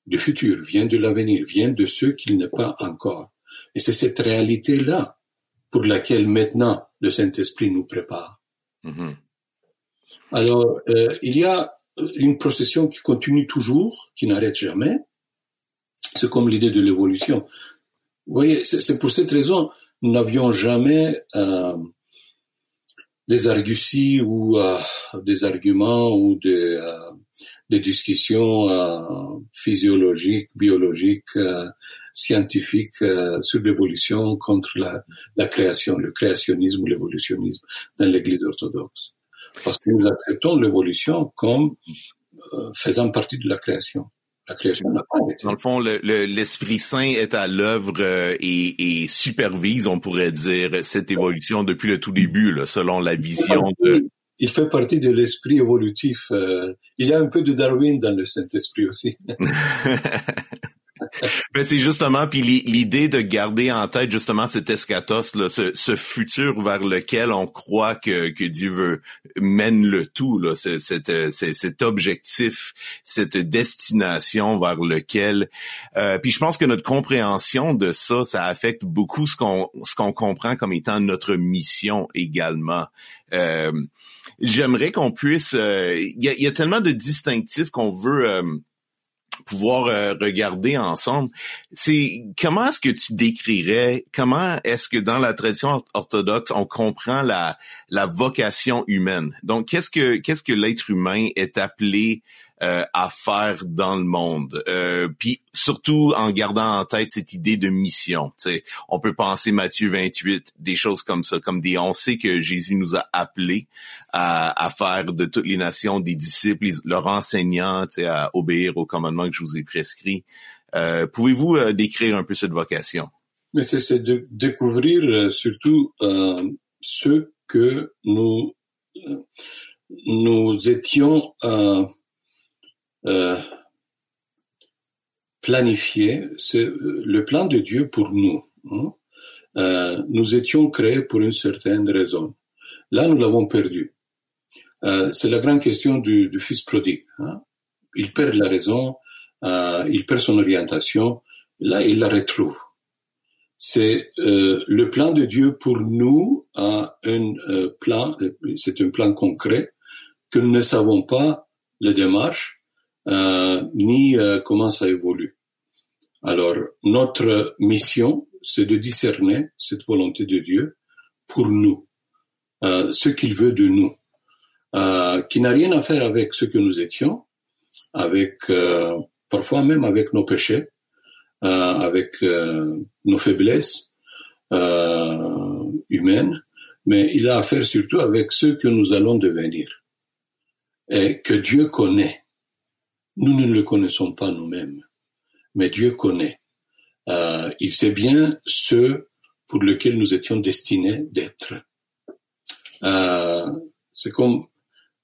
du futur, vient de l'avenir, vient de ceux qu'il n'est pas encore. Et c'est cette réalité-là pour laquelle maintenant le Saint-Esprit nous prépare. Mm-hmm. Alors, euh, il y a une procession qui continue toujours, qui n'arrête jamais. C'est comme l'idée de l'évolution. Vous voyez, c'est pour cette raison, nous n'avions jamais euh, des arguties ou euh, des arguments ou des, euh, des discussions euh, physiologiques, biologiques, euh, scientifiques sur l'évolution contre la, la création, le créationnisme ou l'évolutionnisme dans l'Église orthodoxe parce que nous acceptons l'évolution comme euh, faisant partie de la création. Dans le fond, l'Esprit le, Saint est à l'œuvre euh, et, et, supervise, on pourrait dire, cette évolution depuis le tout début, là, selon la vision de... Il fait partie de l'esprit évolutif. Euh, il y a un peu de Darwin dans le Saint-Esprit aussi. ben c'est justement puis l'idée de garder en tête justement cet eschatos là, ce, ce, futur vers lequel on croit que, que Dieu veut mène le tout là, c'est, cet, objectif, cette destination vers lequel. Euh, puis je pense que notre compréhension de ça, ça affecte beaucoup ce qu'on ce qu'on comprend comme étant notre mission également. Euh, j'aimerais qu'on puisse. Euh, il y, a, y, a, tellement de distinctifs qu'on veut euh, pouvoir euh, regarder ensemble. C'est comment est-ce que tu décrirais, comment est-ce que dans la tradition orthodoxe on comprend la la vocation humaine? Donc qu'est-ce que qu'est-ce que l'être humain est appelé euh, à faire dans le monde. Euh, puis surtout en gardant en tête cette idée de mission. sais, on peut penser Matthieu 28, des choses comme ça, comme des. On sait que Jésus nous a appelés à, à faire de toutes les nations des disciples, leur enseignant, à obéir aux commandements que je vous ai prescrits. Euh, Pouvez-vous euh, décrire un peu cette vocation? Mais c'est de découvrir euh, surtout ce que nous nous étions euh, planifié, c'est euh, le plan de Dieu pour nous. Hein. euh, nous étions créés pour une certaine raison. Là, nous l'avons perdu. Euh, c'est la grande question du, fils prodigue. Hein. Il perd la raison, euh, il perd son orientation. Là, il la retrouve. C'est euh, le plan de Dieu pour nous un euh, plan, c'est un plan concret que nous ne savons pas les démarches ni comment ça évolue. Alors, notre mission, c'est de discerner cette volonté de Dieu pour nous, euh, ce qu'il veut de nous, euh, qui n'a rien à faire avec ce que nous étions, avec euh, parfois même avec nos péchés, euh, avec euh, nos faiblesses humaines, mais il a à faire surtout avec ce que nous allons devenir et que Dieu connaît. Nous ne le connaissons pas nous-mêmes mais Dieu connaît. Euh, il sait bien ce pour lequel nous étions destinés d'être. Euh, c'est comme,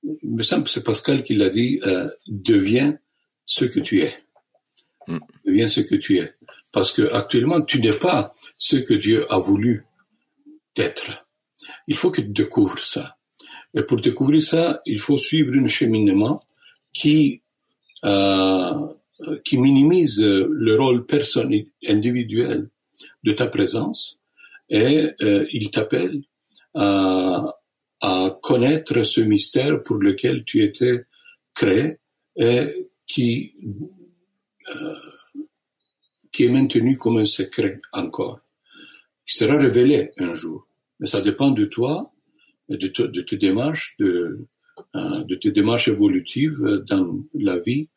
il me semble, c'est Pascal qui l'a dit, euh, deviens ce que tu es. Mm. Deviens ce que tu es. Parce que actuellement, tu n'es pas ce que Dieu a voulu d'être. Il faut que tu découvres ça. Et pour découvrir ça, il faut suivre un cheminement qui qui minimise euh, le rôle personnel, individuel de ta présence et euh, il t'appelle à, à, connaître ce mystère pour lequel tu étais créé et qui, euh, qui est maintenu comme un secret encore, qui sera révélé un jour. Mais ça dépend de toi, de, de tes démarches, de, de tes démarches évolutives dans la vie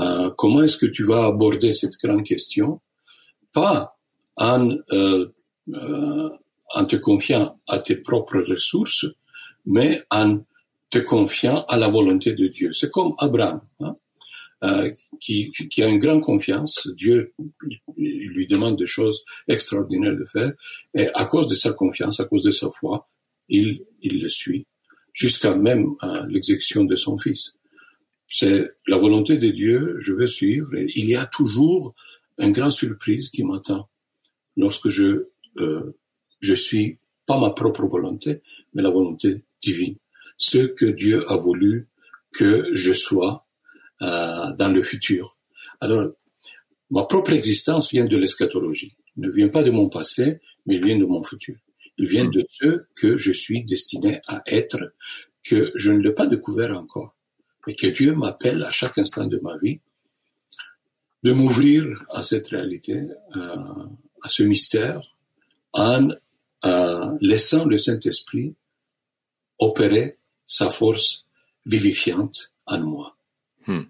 euh, comment est-ce que tu vas aborder cette grande question? Pas en, euh, euh, en te confiant à tes propres ressources, mais en te confiant à la volonté de Dieu. C'est comme Abraham, hein, euh, qui, qui, a une grande confiance. Dieu lui demande des choses extraordinaires de faire, et à cause de sa confiance, à cause de sa foi, il, il le suit jusqu'à même l'exécution de son fils c'est la volonté de Dieu, je vais suivre. Et il y a toujours une grande surprise qui m'attend lorsque je euh, je suis pas ma propre volonté, mais la volonté divine, ce que Dieu a voulu que je sois euh, dans le futur. Alors, ma propre existence vient de l'eschatologie, ne vient pas de mon passé, mais vient de mon futur. Il vient de ce que je suis destiné à être, que je ne l'ai pas découvert encore et que Dieu m'appelle à chaque instant de ma vie de m'ouvrir à cette réalité, euh, à ce mystère, en euh, laissant le Saint-Esprit opérer sa force vivifiante en moi. Hmm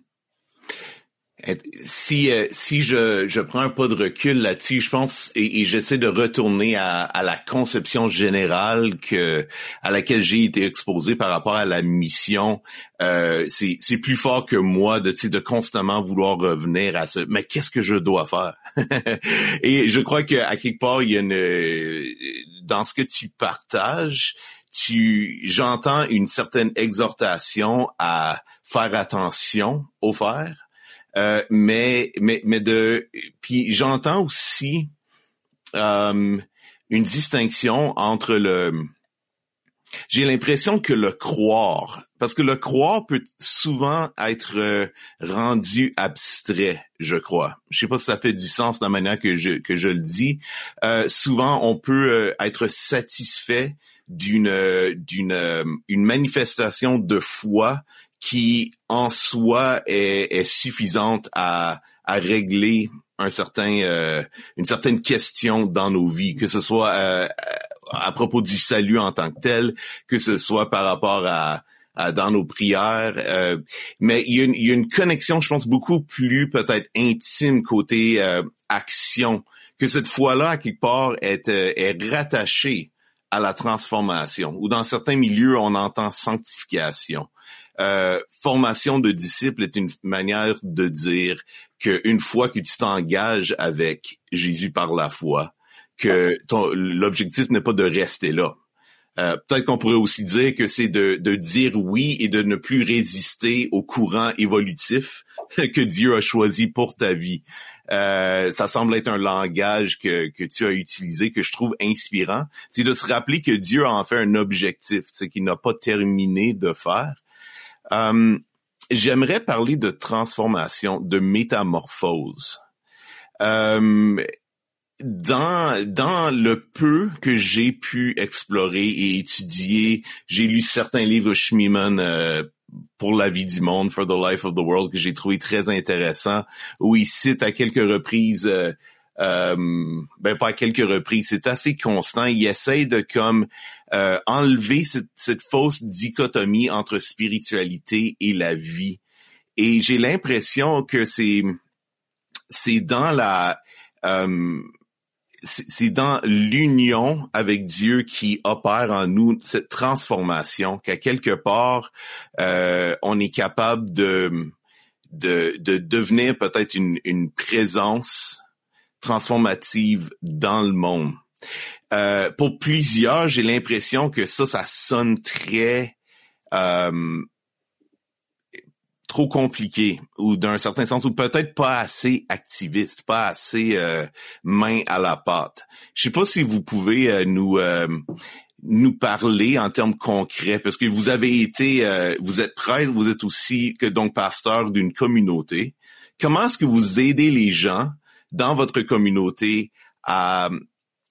si euh, si je, je prends un pas de recul là-dessus, je pense et, j'essaie de retourner à, à, la conception générale que à laquelle j'ai été exposé par rapport à la mission, euh, c'est c'est plus fort que moi de de constamment vouloir revenir à ce mais qu'est-ce que je dois faire? Et je crois que à quelque part il y a une dans ce que tu partages, tu j'entends une certaine exhortation à faire attention au faire euh, mais mais mais de puis j'entends aussi euh, une distinction entre le j'ai l'impression que le croire parce que le croire peut souvent être euh, rendu abstrait, je crois. Je sais pas si ça fait du sens de la manière que je que je le dis. Euh, souvent, on peut être satisfait d'une d'une une manifestation de foi qui en soi est, est suffisante à, à régler un certain euh, une certaine question dans nos vies, que ce soit euh, à propos du salut en tant que tel, que ce soit par rapport à, à dans nos prières, euh, mais il y, a une, il y, a une, connexion, je pense, beaucoup plus peut-être intime côté euh, action, que cette foi-là à quelque part est, euh, est rattachée à la transformation, ou dans certains milieux on entend sanctification. Euh, formation de disciples est une manière de dire qu'une fois que tu t'engages avec Jésus par la foi, que l'objectif n'est pas de rester là. Euh, Peut-être qu'on pourrait aussi dire que c'est de, de dire oui et de ne plus résister au courant évolutif que Dieu a choisi pour ta vie. euh, ça semble être un langage que, que tu as utilisé, que je trouve inspirant, c'est de se rappeler que Dieu a en fait un objectif, c'est qu'il n'a pas terminé de faire. Euh, j'aimerais parler de transformation, de métamorphose. Euh, dans dans le peu que j'ai pu explorer et étudier, j'ai lu certains livres Schmiemann euh, pour la vie du monde, for the life of the world, que j'ai trouvé très intéressant, où il cite à quelques reprises, ben pas à quelques reprises, c'est assez constant. Il essaye de comme euh, enlever cette, cette fausse dichotomie entre spiritualité et la vie. Et j'ai l'impression que c'est c'est dans la euh, c'est dans l'union avec Dieu qui opère en nous cette transformation, qu'à quelque part, euh, on est capable de, de, de devenir peut-être une, une présence transformative dans le monde. Euh, pour plusieurs, j'ai l'impression que ça, ça sonne très euh, trop compliqué ou d'un certain sens ou peut-être pas assez activiste, pas assez euh, main à la pâte. Je sais pas si vous pouvez euh, nous euh, nous parler en termes concrets parce que vous avez été vous êtes prêtre, vous êtes aussi que donc pasteur d'une communauté. Comment est-ce que vous aidez les gens dans votre communauté à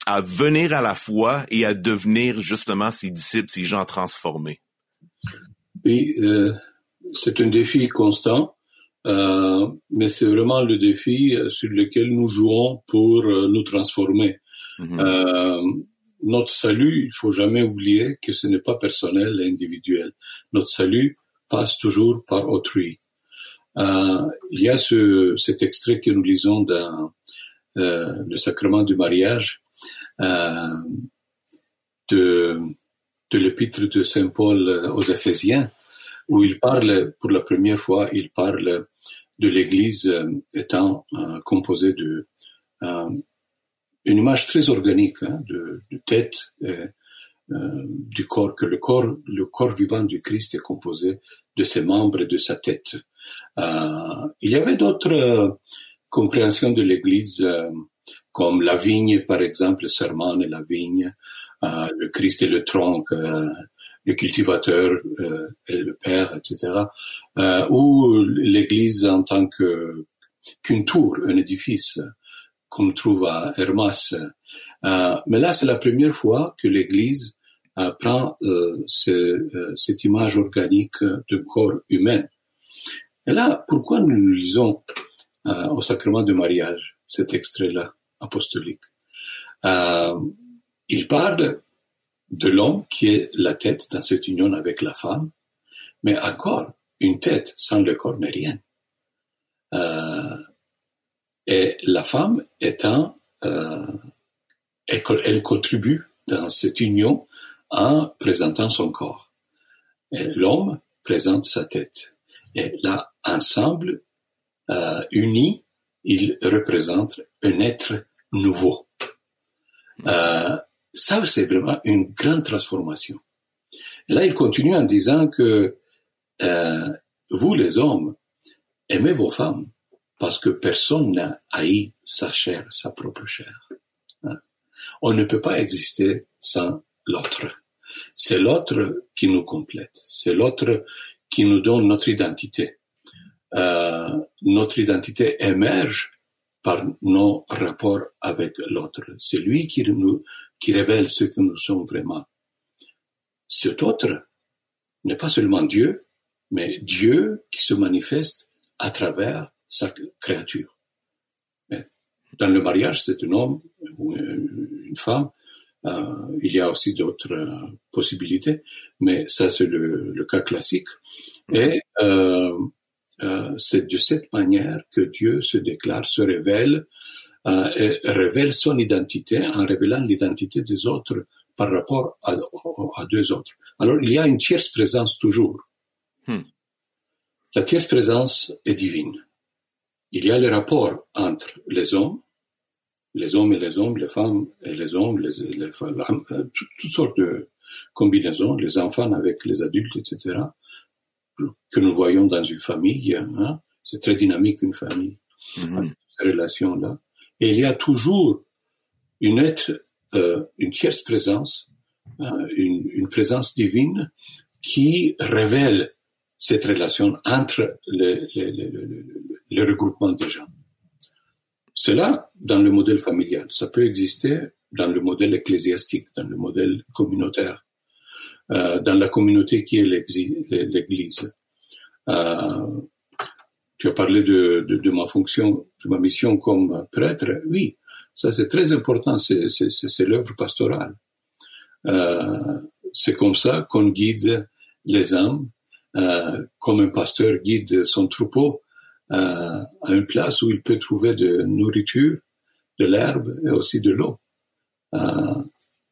à venir à la foi et à devenir justement ces disciples, ces gens transformés? Oui, c'est un défi constant, euh, mais c'est vraiment le défi euh, sur lequel nous jouons pour euh, nous transformer. Mm-hmm. euh, notre salut, il faut jamais oublier que ce n'est pas personnel et individuel. Notre salut passe toujours par autrui. Euh, il y a ce, cet extrait que nous lisons dans euh, le sacrement du mariage de, de l'épître de Saint Paul aux Éphésiens où il parle, pour la première fois, il parle de l'Église euh, étant euh, composée de euh, une image très organique hein, de, tête du corps, que le corps, le corps vivant du Christ est composé de ses membres et de sa tête. il y avait d'autres compréhensions de l'Église comme la vigne, par exemple, le serment et la vigne, le Christ et le tronc, le cultivateur euh, et le père, etc. Euh, ou l'Église en tant que qu'une tour, un édifice qu'on trouve à Hermas. Euh, mais là, c'est la première fois que l'Église euh, prend euh, ce, euh, cette image organique d'un corps humain. Et là, pourquoi nous lisons au sacrement du mariage cet extrait-là? Apostolique Il parle de l'homme qui est la tête dans cette union avec la femme, mais encore, une tête sans le corps n'est rien. Euh, et la femme étant, euh, elle, contribue dans cette union en présentant son corps. L'homme présente sa tête. Et là, ensemble, euh, unis, ils représentent un être nouveau. Euh, ça, c'est vraiment une grande transformation. Et là, il continue en disant que euh, vous, les hommes, aimez vos femmes parce que personne n'a haï sa chair, sa propre chair. Hein. On ne peut pas exister sans l'autre. C'est l'autre qui nous complète. C'est l'autre qui nous donne notre identité. Euh, notre identité émerge par nos rapports avec l'autre. C'est lui qui nous, qui révèle ce que nous sommes vraiment. Cet autre n'est pas seulement Dieu, mais Dieu qui se manifeste à travers sa créature. dans le mariage, c'est un homme ou une femme. Euh, il y a aussi d'autres possibilités, mais ça c'est le, le, cas classique. Et euh, c'est de cette manière que Dieu se déclare, se révèle, euh, et révèle son identité en révélant l'identité des autres par rapport à, à, deux autres. Alors il y a une tierce présence toujours. Hmm. La tierce présence est divine. Il y a le rapport entre les hommes, les hommes et les hommes, les femmes et les hommes, les, les femmes, euh, toutes sortes de combinaisons, les enfants avec les adultes, etc que nous voyons dans une famille. Hein. C'est très dynamique une famille. Mm relation-là. Et il y a toujours une être, euh, une tierce présence, euh, une, une, présence divine qui révèle cette relation entre le, le, le, le, regroupement des gens. Cela, dans le modèle familial, ça peut exister dans le modèle ecclésiastique, dans le modèle communautaire, dans la communauté qui est l'Église. Euh, tu as parlé de, de, de, ma fonction, de ma mission comme prêtre. Oui, ça c'est très important, c'est l'œuvre pastorale. Euh, c'est comme ça qu'on guide les âmes, euh, comme un pasteur guide son troupeau euh, à une place où il peut trouver de nourriture, de l'herbe et aussi de l'eau. Euh,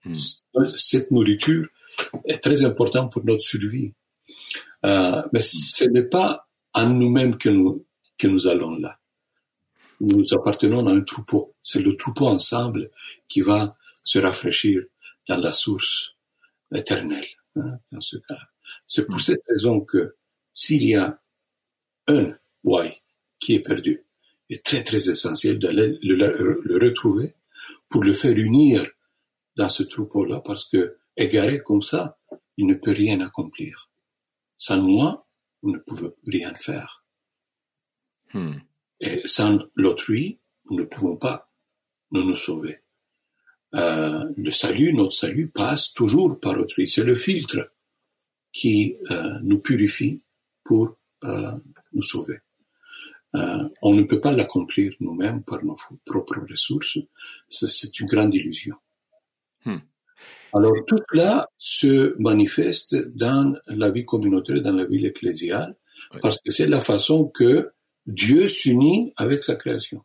hmm. Cette nourriture est très importante pour notre survie. Euh, mais ce n'est pas à nous-mêmes que nous, que nous allons là. Nous appartenons à un troupeau. C'est le troupeau ensemble qui va se rafraîchir dans la source éternelle. Hein, dans ce cas. C'est pour cette raison que s'il y a un why qui est perdu, est très très essentiel de le, le, retrouver pour le faire unir dans ce troupeau-là, parce que égaré comme ça, il ne peut rien accomplir. Sans moi, vous ne pouvez rien faire. Hmm. Et sans l'autrui, nous ne pouvons pas nous nous sauver. Euh, le salut, notre salut passe toujours par autrui. C'est le filtre qui euh, nous purifie pour euh, nous sauver. On ne peut pas l'accomplir nous-mêmes par nos propres ressources. C'est une grande illusion. Hmm. Alors tout cela se manifeste dans la vie communautaire, dans la vie ecclésiale, parce que c'est la façon que Dieu s'unit avec sa création.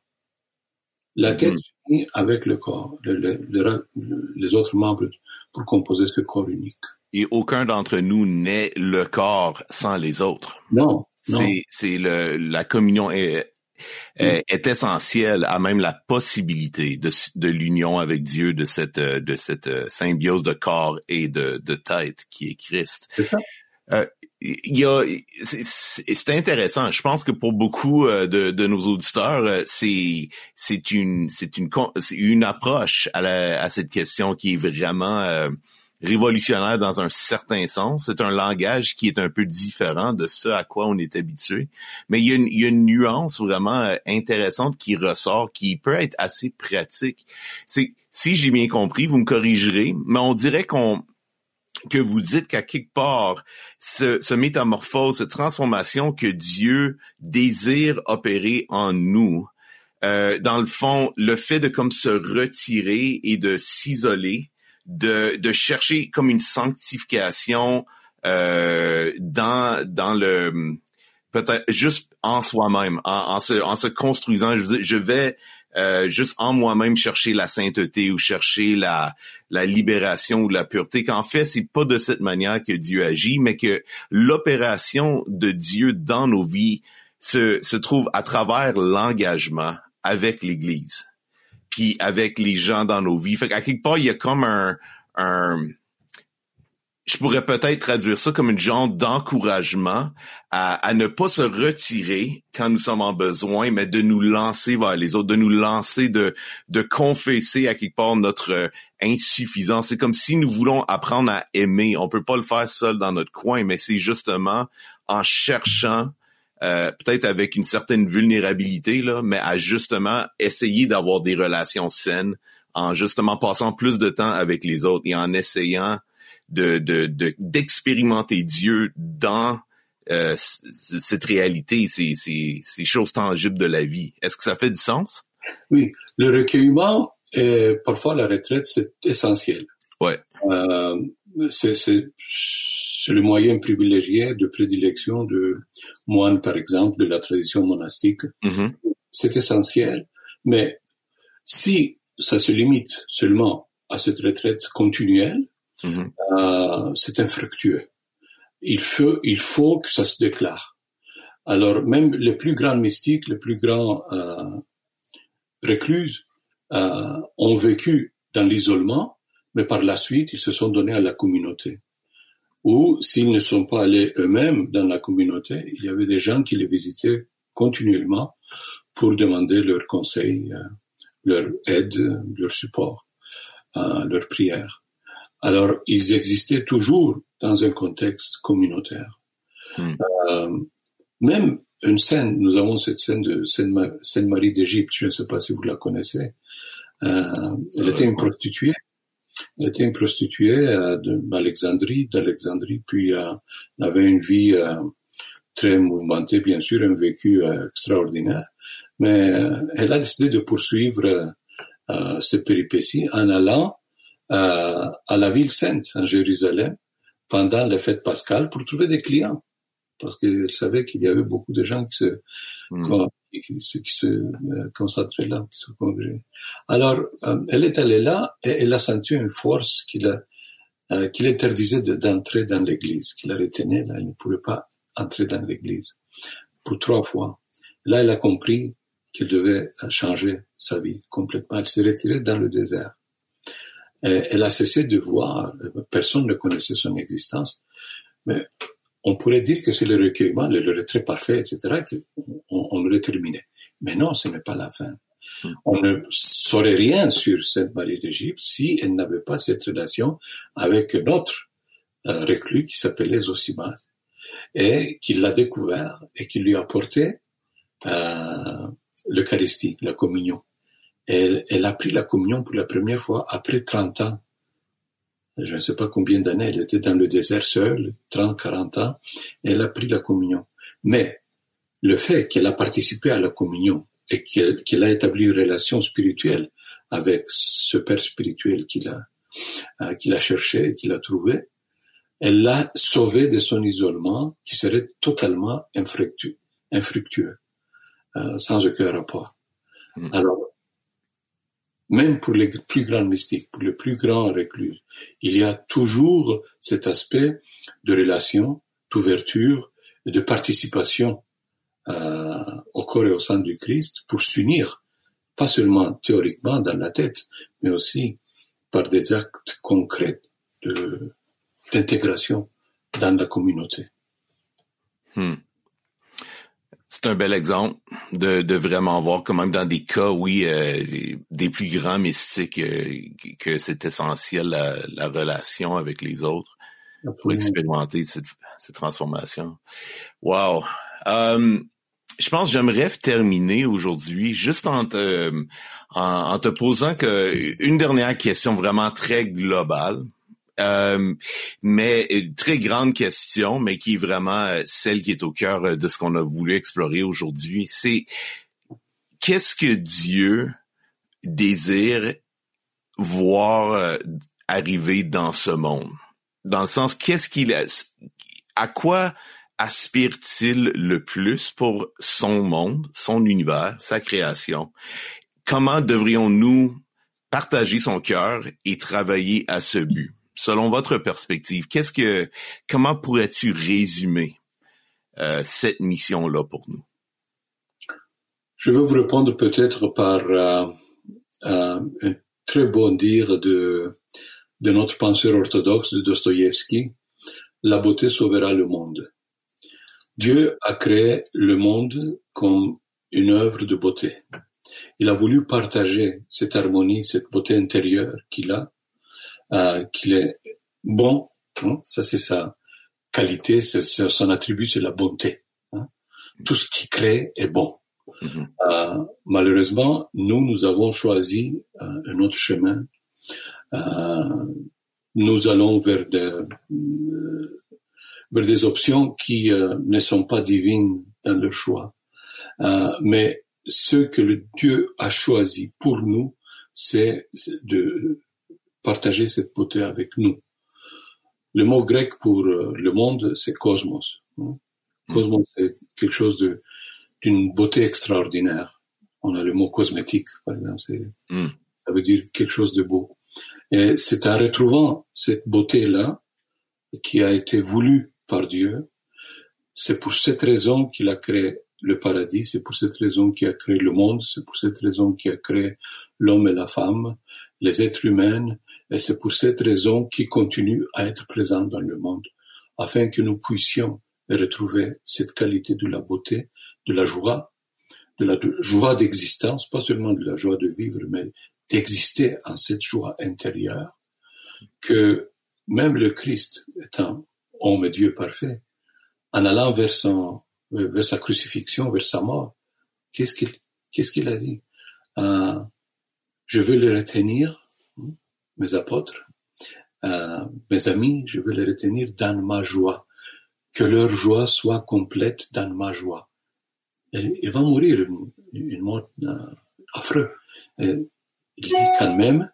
Laquelle mm-hmm. s'unit avec le corps, les autres membres pour composer ce corps unique. Et aucun d'entre nous n'est le corps sans les autres. Non. C'est, c'est la communion est, est, essentielle à même la possibilité de, de l'union avec Dieu, de cette, de cette symbiose de corps et de, de tête qui est Christ. Euh, il y a, c'est intéressant. Je pense que pour beaucoup euh, de, de nos auditeurs, euh, c'est c'est une c'est une une approche à, la, à cette question qui est vraiment euh, révolutionnaire dans un certain sens. C'est un langage qui est un peu différent de ce à quoi on est habitué. Mais il y a une, il y a une nuance vraiment intéressante qui ressort, qui peut être assez pratique. C'est si j'ai bien compris, vous me corrigerez, mais on dirait qu'on que vous dites qu'à quelque part, ce, ce, métamorphose, cette transformation que Dieu désire opérer en nous, euh, dans le fond, le fait de comme se retirer et de s'isoler, de, de chercher comme une sanctification euh, dans dans le peut-être juste en soi-même, en, en, se, en se construisant. Je, je vais euh, juste en moi-même chercher la sainteté ou chercher la, la libération ou la pureté, qu'en fait, c'est pas de cette manière que Dieu agit, mais que l'opération de Dieu dans nos vies se, se trouve à travers l'engagement avec l'Église, puis avec les gens dans nos vies. Fait quelque part, il y a comme un, je pourrais peut-être traduire ça comme une genre d'encouragement à, ne pas se retirer quand nous sommes en besoin, mais de nous lancer vers les autres, de nous lancer, de, de confesser à quelque part notre insuffisance. C'est comme si nous voulons apprendre à aimer. On peut pas le faire seul dans notre coin, mais c'est justement en cherchant, euh, peut-être avec une certaine vulnérabilité, là, mais à justement essayer d'avoir des relations saines, en justement passant plus de temps avec les autres et en essayant de d'expérimenter Dieu dans euh, cette réalité, ces, ces, ces, choses tangibles de la vie. Est-ce que ça fait du sens? Oui, le recueillement, et parfois la retraite, c'est essentiel. Ouais. Euh, c'est le moyen privilégié de prédilection de moines, par exemple, de la tradition monastique. Mm-hmm. C'est essentiel, mais si ça se limite seulement à cette retraite continuelle, Mm-hmm. Euh, c'est infructueux. Il faut, il faut que ça se déclare. Alors même les plus grands mystiques, les plus grands euh, recluses euh, ont vécu dans l'isolement, mais par la suite ils se sont donnés à la communauté. Ou s'ils ne sont pas allés eux-mêmes dans la communauté, il y avait des gens qui les visitaient continuellement pour demander leur conseil, leur aide, leur support, leur prière. Alors, ils existaient toujours dans un contexte communautaire. Hmm. Euh, même une scène, nous avons cette scène de Sainte-Marie d'Égypte, je ne sais pas si vous la connaissez. Euh, elle était une prostituée. Elle était une prostituée euh, d'Alexandrie, d'Alexandrie, puis euh, elle avait une vie euh, très mouvementée, bien sûr, un vécu extraordinaire. Mais elle a décidé de poursuivre ses péripéties en allant à la ville sainte, en Jérusalem, pendant les fêtes pascales, pour trouver des clients parce qu'elle savait qu'il y avait beaucoup de gens qui se, hmm. qui, se euh, concentraient là, qui se congrégaient. Alors, euh, elle est allée là et elle a senti une force qui la, euh, qui l'interdisait d'entrer dans l'église, qui la retenait là, elle ne pouvait pas entrer dans l'église pour trois fois. Là, elle a compris qu'elle devait changer sa vie complètement. Elle s'est retirée dans le désert. Et elle a cessé de voir, personne ne connaissait son existence, mais on pourrait dire que c'est le recueillement, le, retrait parfait, etc., qu'on on l'aurait terminé. Mais non, ce n'est pas la fin. Hmm. On ne saurait rien sur cette Marie d'Égypte si elle n'avait pas cette relation avec notre euh, reclus qui s'appelait Zosimas et qui l'a découvert et qui lui a apporté euh, l'Eucharistie, la communion. Elle, elle a pris la communion pour la première fois après 30 ans je ne sais pas combien d'années, elle était dans le désert seule, 30, 40 ans, et elle a pris la communion. Mais le fait qu'elle a participé à la communion et qu'elle a établi une relation spirituelle avec ce père spirituel qu'il a, euh, qu'il a cherché et qu'il a trouvé, elle l'a sauvé de son isolement qui serait totalement infructueux, infructueux euh, sans aucun rapport. Hmm. Alors, même pour les plus grands mystiques, pour les plus grands reclus, il y a toujours cet aspect de relation, d'ouverture et de participation euh, au corps et au sein du Christ pour s'unir, pas seulement théoriquement dans la tête, mais aussi par des actes concrets d'intégration dans la communauté. Hmm. C'est un bel exemple de, de vraiment voir quand même dans des cas, oui, euh, des plus grands mystiques, euh, que c'est essentiel la, relation avec les autres pour expérimenter cette, cette transformation. Wow. Euh, je pense que j'aimerais terminer aujourd'hui juste en te, en, en te posant que une dernière question vraiment très globale. Euh, mais très grande question, mais qui est vraiment euh, celle qui est au cœur euh, de ce qu'on a voulu explorer aujourd'hui, c'est qu'est-ce que Dieu désire voir arriver dans ce monde? Dans le sens, qu'est-ce qu'il a, à quoi aspire-t-il le plus pour son monde, son univers, sa création? Comment devrions-nous partager son cœur et travailler à ce but? Selon votre perspective, qu'est-ce que, comment pourrais-tu résumer euh, cette mission-là pour nous? Je vais vous répondre peut-être par euh, euh, un très bon dire de, de notre penseur orthodoxe de Dostoïevski. La beauté sauvera le monde. Dieu a créé le monde comme une œuvre de beauté. Il a voulu partager cette harmonie, cette beauté intérieure qu'il a euh, qu'il est bon. Hein, ça, c'est sa qualité, c'est son attribut, c'est la bonté. Hein. Tout ce qui crée est bon. Mm-hmm. Euh, malheureusement, nous, nous avons choisi euh, un autre chemin. Euh, nous allons vers des, euh, vers des options qui ne sont pas divines dans leur choix. mais ce que le Dieu a choisi pour nous, c'est de partager cette beauté avec nous. Le mot grec pour euh, le monde, c'est cosmos. Hein. Cosmos, c'est quelque chose de d'une beauté extraordinaire. On a le mot cosmétique, par exemple. Mm. Ça veut dire quelque chose de beau. Et c'est en retrouvant cette beauté-là qui a été voulue par Dieu. C'est pour cette raison qu'il a créé le paradis, c'est pour cette raison qu'il a créé le monde, c'est pour cette raison qu'il a créé l'homme et la femme, les êtres humains, et c'est pour cette raison qu'il continue à être présent dans le monde, afin que nous puissions retrouver cette qualité de la beauté, de la joie, de la joie d'existence, pas seulement de la joie de vivre, mais d'exister en cette joie intérieure, que même le Christ, étant homme et Dieu parfait, en allant vers vers sa crucifixion, vers sa mort, qu'est-ce qu'il, qu'est-ce qu'il a dit? Je veux les retenir, mes apôtres, euh, mes amis, je veux les retenir dans ma joie, que leur joie soit complète dans ma joie. il va mourir une, mort euh, affreuse. il dit quand même,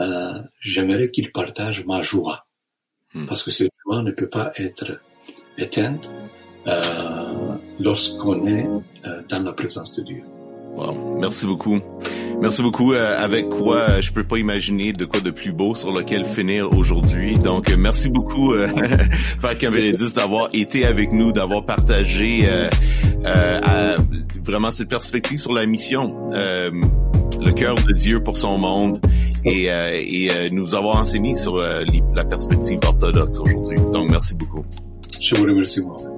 euh, j'aimerais qu'il partage ma joie, hmm. parce que cette joie ne peut pas être éteinte euh, lorsqu'on est euh, dans la présence de Dieu. Merci beaucoup. Merci beaucoup. Euh, avec quoi euh, je peux pas imaginer de quoi de plus beau sur lequel finir aujourd'hui. Donc, euh, merci beaucoup, euh, Frère d'avoir été avec nous, d'avoir partagé vraiment cette perspective sur la mission, le cœur de Dieu pour son monde, et, et nous avoir enseigné sur la perspective orthodoxe aujourd'hui. Donc, merci beaucoup. Je vous remercie, moi